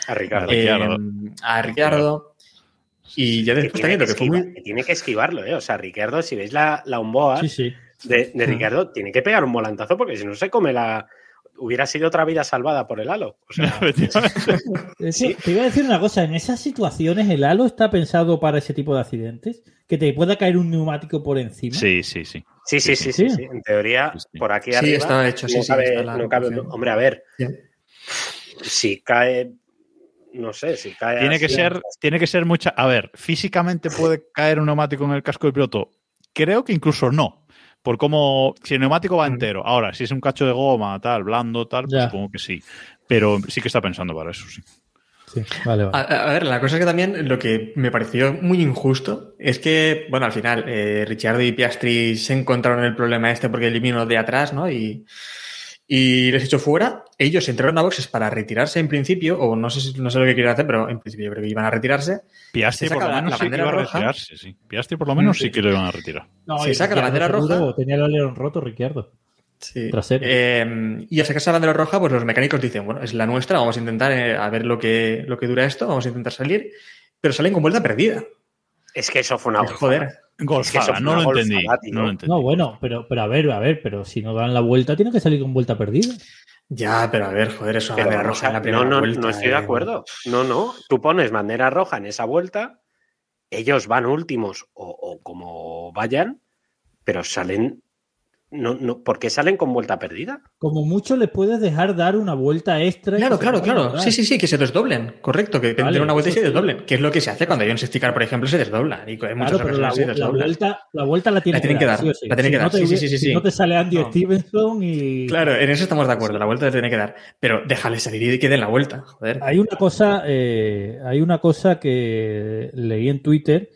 a Ricardo. Eh, a Ricardo. Y ya después también lo que fue muy... Tiene que esquivarlo, ¿eh? O sea, Ricardo, si veis la, la Umboa Sí, sí. de, de Ricardo, tiene que pegar un volantazo porque si no se come la, hubiera sido otra vida salvada por el halo. O sea, sí. Te iba a decir una cosa, en esas situaciones el halo está pensado para ese tipo de accidentes, que te pueda caer un neumático por encima. Sí, sí, sí. Sí, sí, sí, sí, sí. En teoría, por aquí arriba. Sí, está hecho, sí, no sí. cabe, está la no cabe- hombre, a ver, si cae, no sé, si cae. Tiene que ser, tiene que ser mucha. A ver, físicamente puede caer un neumático en el casco del piloto. Creo que incluso no. Por cómo. Si el neumático va Mm. entero. Ahora, si es un cacho de goma, tal, blando, tal, pues supongo que sí. Pero sí que está pensando para eso, sí. Sí, vale, vale. A, a ver, la cosa es que también lo que me pareció muy injusto es que, bueno, al final, eh, Ricciardo y Piastri se encontraron el problema este porque eliminó de atrás, ¿no? Y, y les echó fuera. Ellos entraron a boxes para retirarse en principio, o no sé, si- no sé lo que quieren hacer, pero en principio yo creo que iban a retirarse. Piastri por lo la- menos la sí que bandera iba a roja. retirarse, sí. Piastri por lo menos Sí. sí que lo iban a retirar. No, se saca la Ricciardo bandera seguro roja. Tenía el alerón roto, Ricardo. Sí. Trasero. Eh, y al sacarse la bandera roja, pues los mecánicos dicen, bueno, es la nuestra, vamos a intentar eh, a ver lo que, lo que dura esto, vamos a intentar salir, pero salen con vuelta perdida. Es que eso fue una. Joder. Es Golfada, no lo entendí. golfada. No lo entendí. No, bueno, pero, pero a ver, a ver, pero si no dan la vuelta, tiene que salir con vuelta perdida. Ya, pero a ver, joder, eso bandera o roja sea, en la no, primera no, vuelta. no estoy de eh. acuerdo. No, no. Tú pones bandera roja en esa vuelta, ellos van últimos o, o como vayan, pero salen. No, no, ¿Por qué salen con vuelta perdida? Como mucho les puedes dejar dar una vuelta extra. Claro, claro, claro. Sí, sí, sí, que se desdoblen. Correcto, que, Vale, den una vuelta y se sí. desdoblen. Que es lo que se hace cuando hay un car, por ejemplo, se desdobla. Y en muchas Claro, pero la, se la vuelta, la vuelta la tienen La tienen que dar, sí sí. la tienen Si que no dar, te sí, sí, sí, sí, si sí. no te sale Andy No. Stevenson y. Claro, en eso estamos de acuerdo. La vuelta la tiene que dar. Pero déjale salir y que den la vuelta. Joder. Hay una cosa, eh, hay una cosa que leí en Twitter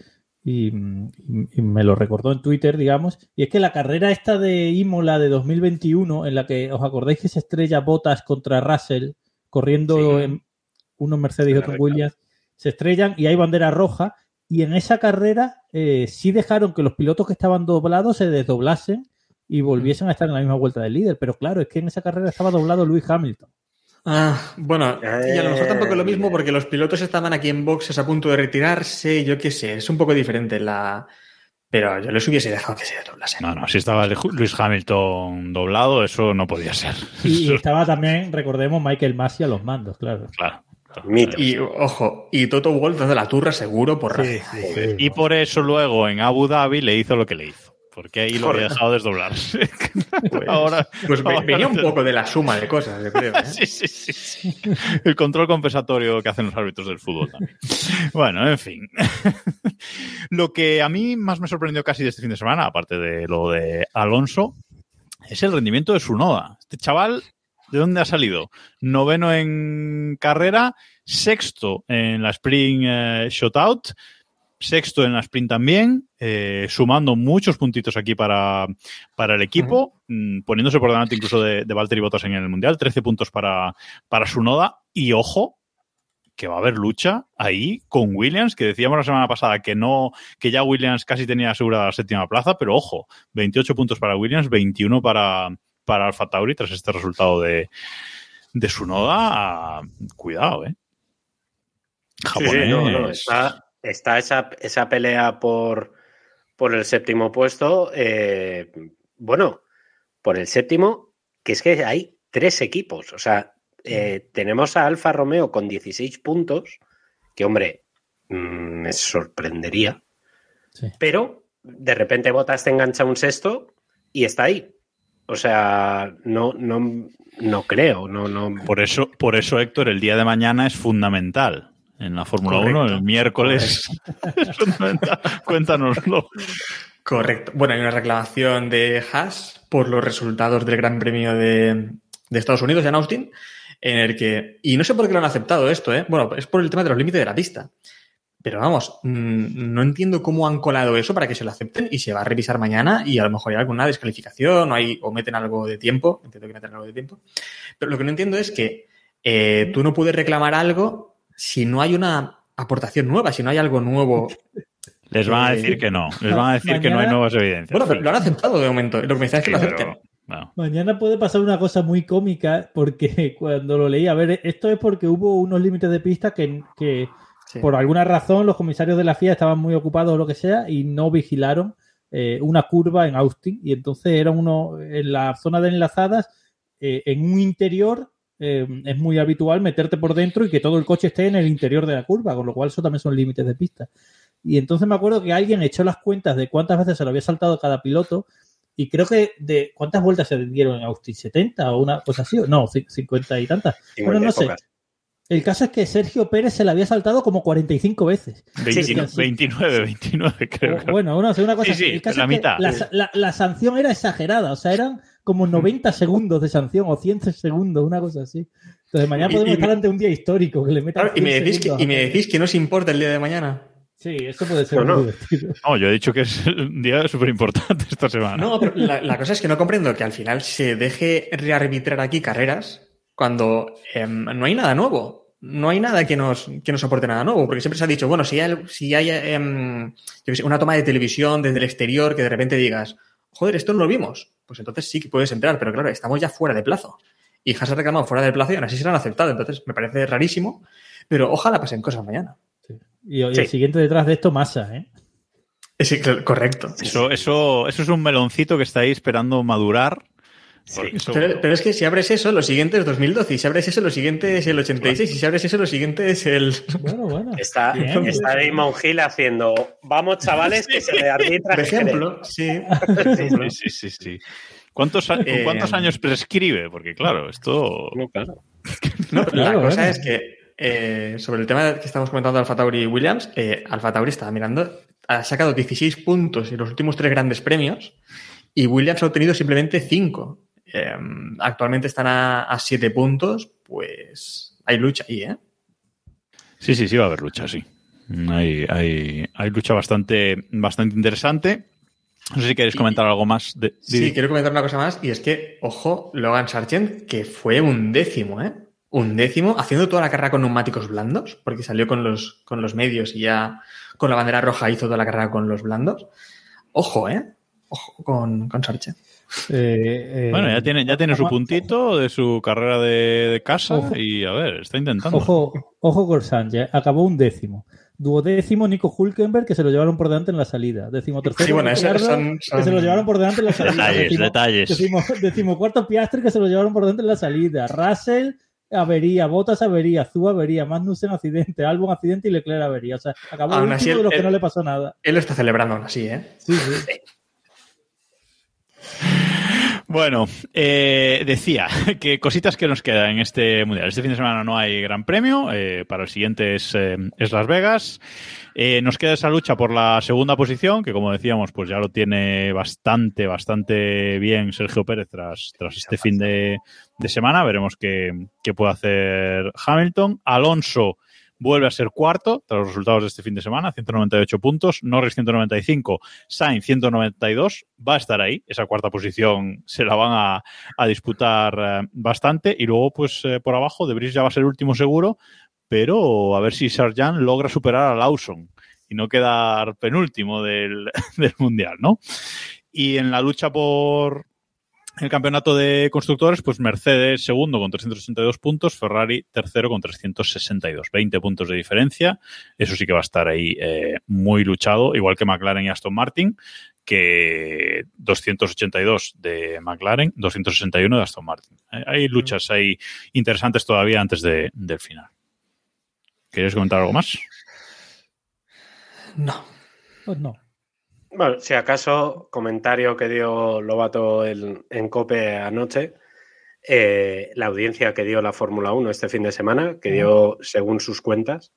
y, me lo recordó en Twitter, digamos, y es que la carrera esta de Imola de 2021, en la que os acordáis que se estrella Botas contra Russell corriendo Sí. en uno en Mercedes y Sí, otro en correcto. Williams, se estrellan y hay bandera roja y en esa carrera eh, sí dejaron que los pilotos que estaban doblados se desdoblasen y volviesen a estar en la misma vuelta del líder, pero claro, es que en esa carrera estaba doblado Lewis Hamilton. Ah, bueno, y a lo mejor tampoco es lo mismo Eh. porque los pilotos estaban aquí en boxes a punto de retirarse. Yo qué sé, es un poco diferente la. Pero yo les hubiese dejado que se desdoblasen. No, no, si estaba el Luis Hamilton doblado, eso no podía ser. Y estaba también, recordemos, Michael Massey a los mandos, claro. claro. Y ojo, y Toto Wolff dando la turra seguro por Racing. Y por eso luego en Abu Dhabi le hizo lo que le hizo. Porque ahí lo había dejado desdoblarse. Pues, ahora, pues ahora- venía un poco de la suma de cosas, yo creo. ¿eh? Sí, sí, sí, sí. El control compensatorio que hacen los árbitros del fútbol también. Bueno, en fin. Lo que a mí más me sorprendió casi de este fin de semana, aparte de lo de Alonso, es el rendimiento de Sunoda. Este chaval, ¿de dónde ha salido? Noveno en carrera, sexto en la Spring eh, Shootout, sexto en la Sprint también, eh, sumando muchos puntitos aquí para, para el equipo, mm, poniéndose por delante incluso de, de Valtteri Bottas en el Mundial, 13 puntos para, para Sunoda. Y ojo, que va a haber lucha ahí con Williams, que decíamos la semana pasada que no, que ya Williams casi tenía asegurada la séptima plaza, pero ojo, 28 puntos para Williams, 21 para, para Alfa Tauri tras este resultado de, de Sunoda. Ah, Cuidado, eh. Japonés. sí, no, no, está, está esa, esa pelea por, por el séptimo puesto. eh, bueno, por el séptimo, que es que hay tres equipos. O sea, eh, tenemos a Alfa Romeo con 16 puntos, que hombre, mm, me sorprendería. Sí. Pero de repente Botas te engancha un sexto y está ahí. O sea, no, no, no creo, no, no. Por eso, por eso, Héctor, el día de mañana es fundamental. En la Fórmula 1, el miércoles. Cuéntanoslo. Correcto. Bueno, hay una reclamación de Haas por los resultados del Gran Premio de, de Estados Unidos en Austin, en el que, y no sé por qué lo han aceptado esto, ¿eh? bueno, es por el tema de los límites de la pista. Pero vamos, mm, no entiendo cómo han colado eso para que se lo acepten y se va a revisar mañana y a lo mejor hay alguna descalificación o, hay, o meten algo de tiempo. Entiendo que meten algo de tiempo. Pero lo que no entiendo es que eh, tú no puedes reclamar algo si no hay una aportación nueva, si no hay algo nuevo. Les van a Eh, decir que no. Les van a decir que no hay nuevas evidencias. Bueno, pero lo han aceptado de momento. Lo que me es que Sí, lo pero- acepten. bueno. Mañana puede pasar una cosa muy cómica porque cuando lo leí, a ver, esto es porque hubo unos límites de pista que, que Sí. por alguna razón los comisarios de la FIA estaban muy ocupados o lo que sea y no vigilaron eh, una curva en Austin y entonces era uno en la zona de enlazadas eh, en un interior eh, es muy habitual meterte por dentro y que todo el coche esté en el interior de la curva, con lo cual eso también son límites de pista. Y entonces me acuerdo que alguien echó las cuentas de cuántas veces se lo había saltado cada piloto y creo que de cuántas vueltas se dieron en Austin, 70 o una cosa así, no, ci- 50 y tantas. Bueno, no sé. El caso es que Sergio Pérez se la había saltado como 45 veces. 20 sí, sí. 29, 29, creo. O- bueno, una, una cosa Sí, sí, el caso la es que mitad. La, la- la sanción era exagerada, o sea, eran como 90 segundos de sanción o 100 segundos, una cosa así. Entonces mañana podemos y- estar ante un día histórico que le metan Claro, y, me 100 decís que, y me decís que no os importa el día de mañana. Sí, eso puede ser No, no. muy divertido. No, yo he dicho que es un día súper importante esta semana. No, pero la, la cosa es que no comprendo que al final se deje rearbitrar aquí carreras cuando em, no hay nada nuevo. No hay nada que nos, que nos aporte nada nuevo, porque siempre se ha dicho, bueno, si hay, si hay em, yo qué sé, una toma de televisión desde el exterior que de repente digas, joder, esto no lo vimos, pues entonces sí que puedes entrar, pero claro, estamos ya fuera de plazo. Y Haas ha reclamado fuera del plazo y aún así se lo han aceptado, entonces me parece rarísimo, pero ojalá pasen cosas mañana. Y, y Sí. el siguiente detrás de esto, Massa, ¿eh? Sí, correcto. Eso, eso, eso es un meloncito que está ahí esperando madurar. Pero, pero es que si abres eso, lo siguiente es 2012. Y si abres eso, lo siguiente es el 86. Y si abres eso, lo siguiente es el. Bueno, bueno. Está, Bien. está Damon Hill haciendo, vamos chavales, que se le arbitra. Por que se le-". ejemplo, sí. sí, sí, sí, sí. ¿Cuántos, a- ¿Con Eh, cuántos años prescribe? Porque claro, esto... No, claro. No, pero Claro, la cosa bueno. es que eh, sobre el tema que estamos comentando de Alfa Tauri y Williams, eh, Alfa Tauri estaba mirando, ha sacado 16 puntos en los últimos tres grandes premios y Williams ha obtenido simplemente 5. Actualmente están a 7 puntos, pues hay lucha ahí, ¿eh? Sí, sí, sí va a haber lucha, sí. Hay, hay, hay lucha bastante, bastante interesante. No sé si queréis Y- comentar algo más. De, Sí, quiero comentar una cosa más y es que, ojo, Logan Sargent, que fue un décimo, ¿eh? Un décimo, haciendo toda la carrera con neumáticos blandos, porque salió con los, con los medios y ya con la bandera roja hizo toda la carrera con los blandos. Ojo, ¿eh? Ojo con, con Sargent. Eh, eh, Bueno, ya tiene, ya tiene su puntito de su carrera de, de casa Ojo. y a ver, está intentando. Ojo, ojo con Sánchez, acabó un décimo. Duodécimo Nico Hulkenberg, que se lo llevaron por delante en la salida. Décimo tercero, Sí, bueno, esos Ricciardo, son- que se lo llevaron por delante en la salida. Detalles, Décimo- detalles. Decimo, decimocuarto Piastri, que se lo llevaron por delante en la salida. Russell, avería. Botas, avería. Zú, avería. Magnussen, accidente. Albon, accidente y Leclerc, avería. O sea, acabó Aún el así, último de los que no le pasó nada. Él lo está celebrando aún así, ¿eh? Sí, sí. Bueno, eh, decía que cositas que nos quedan en este mundial. Este fin de semana no hay gran premio, eh, para el siguiente es, eh, es Las Vegas. Nos queda esa lucha por la segunda posición, que como decíamos, pues ya lo tiene bastante, bastante bien Sergio Pérez tras, tras este fin de, de semana. Veremos qué, qué puede hacer Hamilton. Alonso vuelve a ser cuarto tras los resultados de este fin de semana, 198 puntos, Norris 195, Sainz 192, va a estar ahí, esa cuarta posición se la van a, disputar eh, bastante y luego pues eh, por abajo De Vries ya va a ser último seguro, pero a ver si Sargent logra superar a Lawson y no quedar penúltimo del mundial, ¿no? Y en la lucha por, el campeonato de constructores, pues Mercedes segundo con 382 puntos, Ferrari tercero con 362, 20 puntos de diferencia. Eso sí que va a estar ahí eh, muy luchado, igual que McLaren y Aston Martin, que 282 de McLaren, 261 de Aston Martin. Eh, hay luchas ahí interesantes todavía antes de, del final. ¿Quieres comentar algo más? No. Pues no. Bueno, si acaso, comentario que dio Lobato en, en Cope anoche, eh, la audiencia que dio la Fórmula 1 este fin de semana, que dio, según sus cuentas,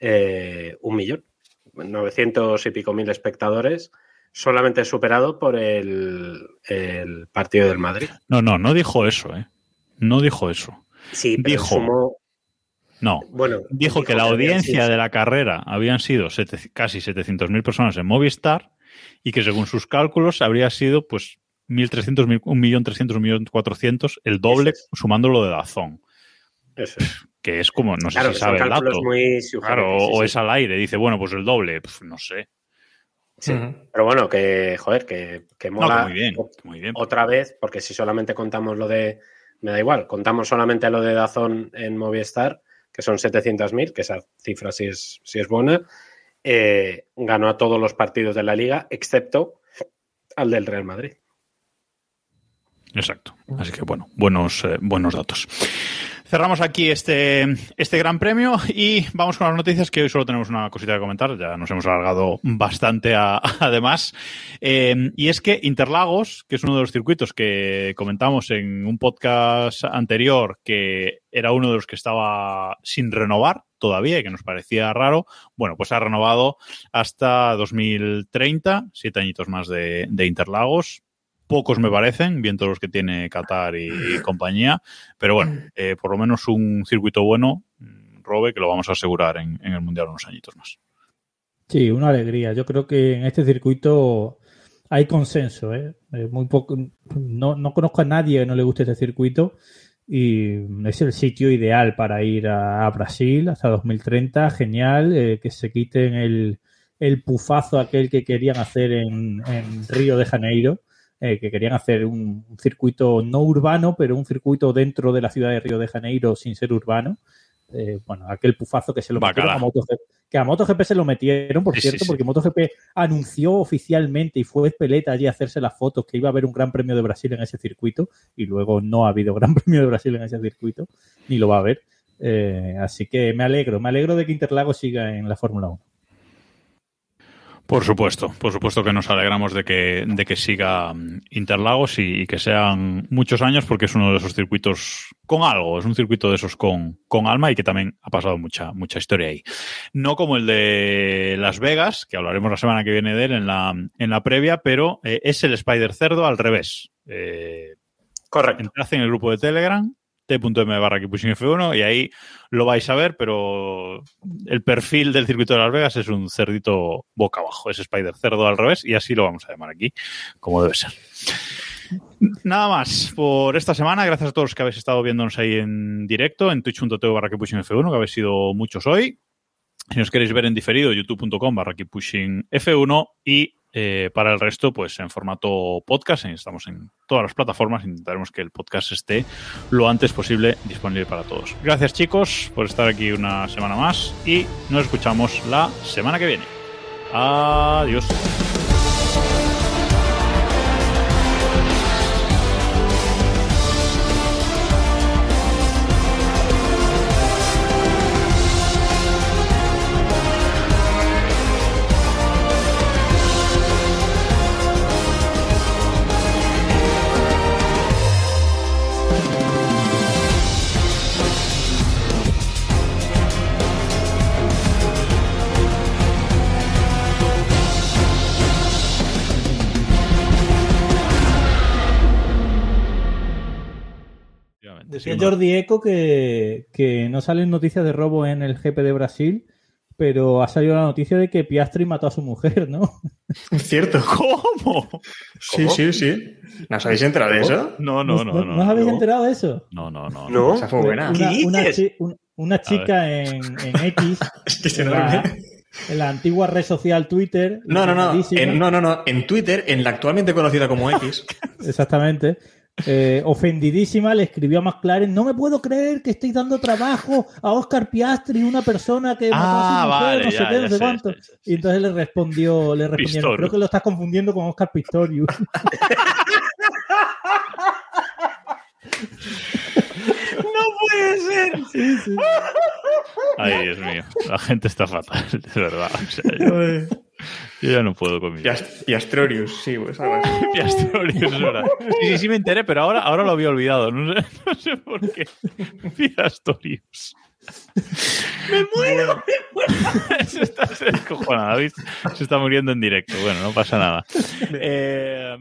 eh, un millón, 900 y pico mil espectadores, solamente superado por el, el partido del Madrid. No, no, no dijo eso, ¿eh? No dijo eso. Sí, pero Dijo- No. bueno, Dijo que la audiencia sido- de la carrera habían sido sete- casi 700.000 personas en Movistar y que según sus cálculos habría sido pues 1.300, 1.300.000, 1.400.000, el doble es. sumándolo de Dazón. Eso es. Que es como, no sé Claro, si que son sabe el cálculos dato. muy Claro, sí, o sí. es al aire. Dice, bueno, pues el doble. Pf, no sé. Sí. Pero bueno, que, joder, que, que No, mola que muy bien. que muy bien. otra vez, porque si solamente contamos lo de, me da igual, contamos solamente lo de Dazón en Movistar, que son 700.000, que esa cifra sí es, sí es buena, eh, ganó a todos los partidos de la liga, excepto al del Real Madrid. Exacto. Así que bueno, buenos, eh, buenos datos. Cerramos aquí este, este gran premio y vamos con las noticias que hoy solo tenemos una cosita que comentar. Ya nos hemos alargado bastante además. Eh, y es que Interlagos, que es uno de los circuitos que comentamos en un podcast anterior, que era uno de los que estaba sin renovar todavía y que nos parecía raro, bueno, pues ha renovado hasta 2030, siete añitos más de, de Interlagos pocos me parecen, bien todos los que tiene Qatar y, y compañía, pero bueno, eh, por lo menos un circuito bueno, mm, Robe, que lo vamos a asegurar en, en el Mundial unos añitos más. Sí, una alegría. Yo creo que en este circuito hay consenso. ¿eh? Eh, Muy poco, no, no conozco a nadie que no le guste este circuito y es el sitio ideal para ir a, a Brasil hasta 2030. Genial, eh, que se quiten el, el pufazo aquel que querían hacer en, en Río de Janeiro. eh, que querían hacer un, un circuito no urbano, pero un circuito dentro de la ciudad de Río de Janeiro sin ser urbano. Eh, bueno, aquel pufazo que se lo metieron a MotoGP, que a MotoGP se lo metieron, por Sí, sí, cierto, sí. porque MotoGP anunció oficialmente y fue Peleta allí a hacerse las fotos que iba a haber un Gran Premio de Brasil en ese circuito y luego no ha habido Gran Premio de Brasil en ese circuito, ni lo va a haber. Eh, así que me alegro, me alegro de que Interlagos siga en la Fórmula 1. Por supuesto, por supuesto que nos alegramos de que, de que siga mm, Interlagos y, y que sean muchos años porque es uno de esos circuitos con algo, es un circuito de esos con, con alma y que también ha pasado mucha, mucha historia ahí. No como el de Las Vegas, que hablaremos la semana que viene de él en la, en la previa, pero eh, es el Spider Cerdo al revés. Eh, Correcto. entrad en el grupo de Telegram, t.m barra Keeppushing F1 y ahí lo vais a ver, pero el perfil del circuito de Las Vegas es un cerdito boca abajo, es Spider Cerdo al revés y así lo vamos a llamar aquí, como debe ser. Nada más por esta semana. Gracias a todos los que habéis estado viéndonos ahí en directo, en twitch.tv barra Keeppushing F1, que habéis sido muchos hoy. Si nos queréis ver en diferido, youtube.com barra Keeppushing F1 y eh, para el resto, pues en formato podcast. Estamos en todas las plataformas. Intentaremos que el podcast esté lo antes posible disponible para todos. Gracias, chicos, por estar aquí una semana más y nos escuchamos la semana que viene. Adiós. Decía Jordi Eco que, que no salen noticias de robo en el GP de Brasil, pero ha salido la noticia de que Piastri mató a su mujer, ¿no? Cierto. ¿Cómo? Sí, sí, sí. ¿No os habéis enterado de eso? No, no, no. ¿No, no, no os habéis no. enterado de eso? No, no, no. No. Esa fue buena. Una, ¿Qué una dices? chi- un- una chica en, en X, Es que se la, en la antigua red social Twitter. No, no, no. En, no, no, no. En Twitter, en la actualmente conocida como X. Exactamente. Eh, ofendidísima, le escribió a McLaren: No me puedo creer que estéis dando trabajo a Oscar Piastri, una persona que mató Ah, a su mujer, vale, no sé qué, no sé cuánto. y entonces le respondió, le respondieron: Pistorius. Creo que lo estás confundiendo con Oscar Pistorius. puede ser! Sí, sí. Ay, Dios mío. La gente está fatal, de verdad. O sea, yo- Yo ya no puedo con mi Piast- Piastrorius, sí, pues algo así. Piastorius, es verdad. Sí, sí, sí me enteré, pero ahora, ahora lo había olvidado. No sé, no sé por qué. Piastorius. ¡Me muero! Se está se ¿habéis? Se está muriendo en directo. Bueno, no pasa nada. Eh,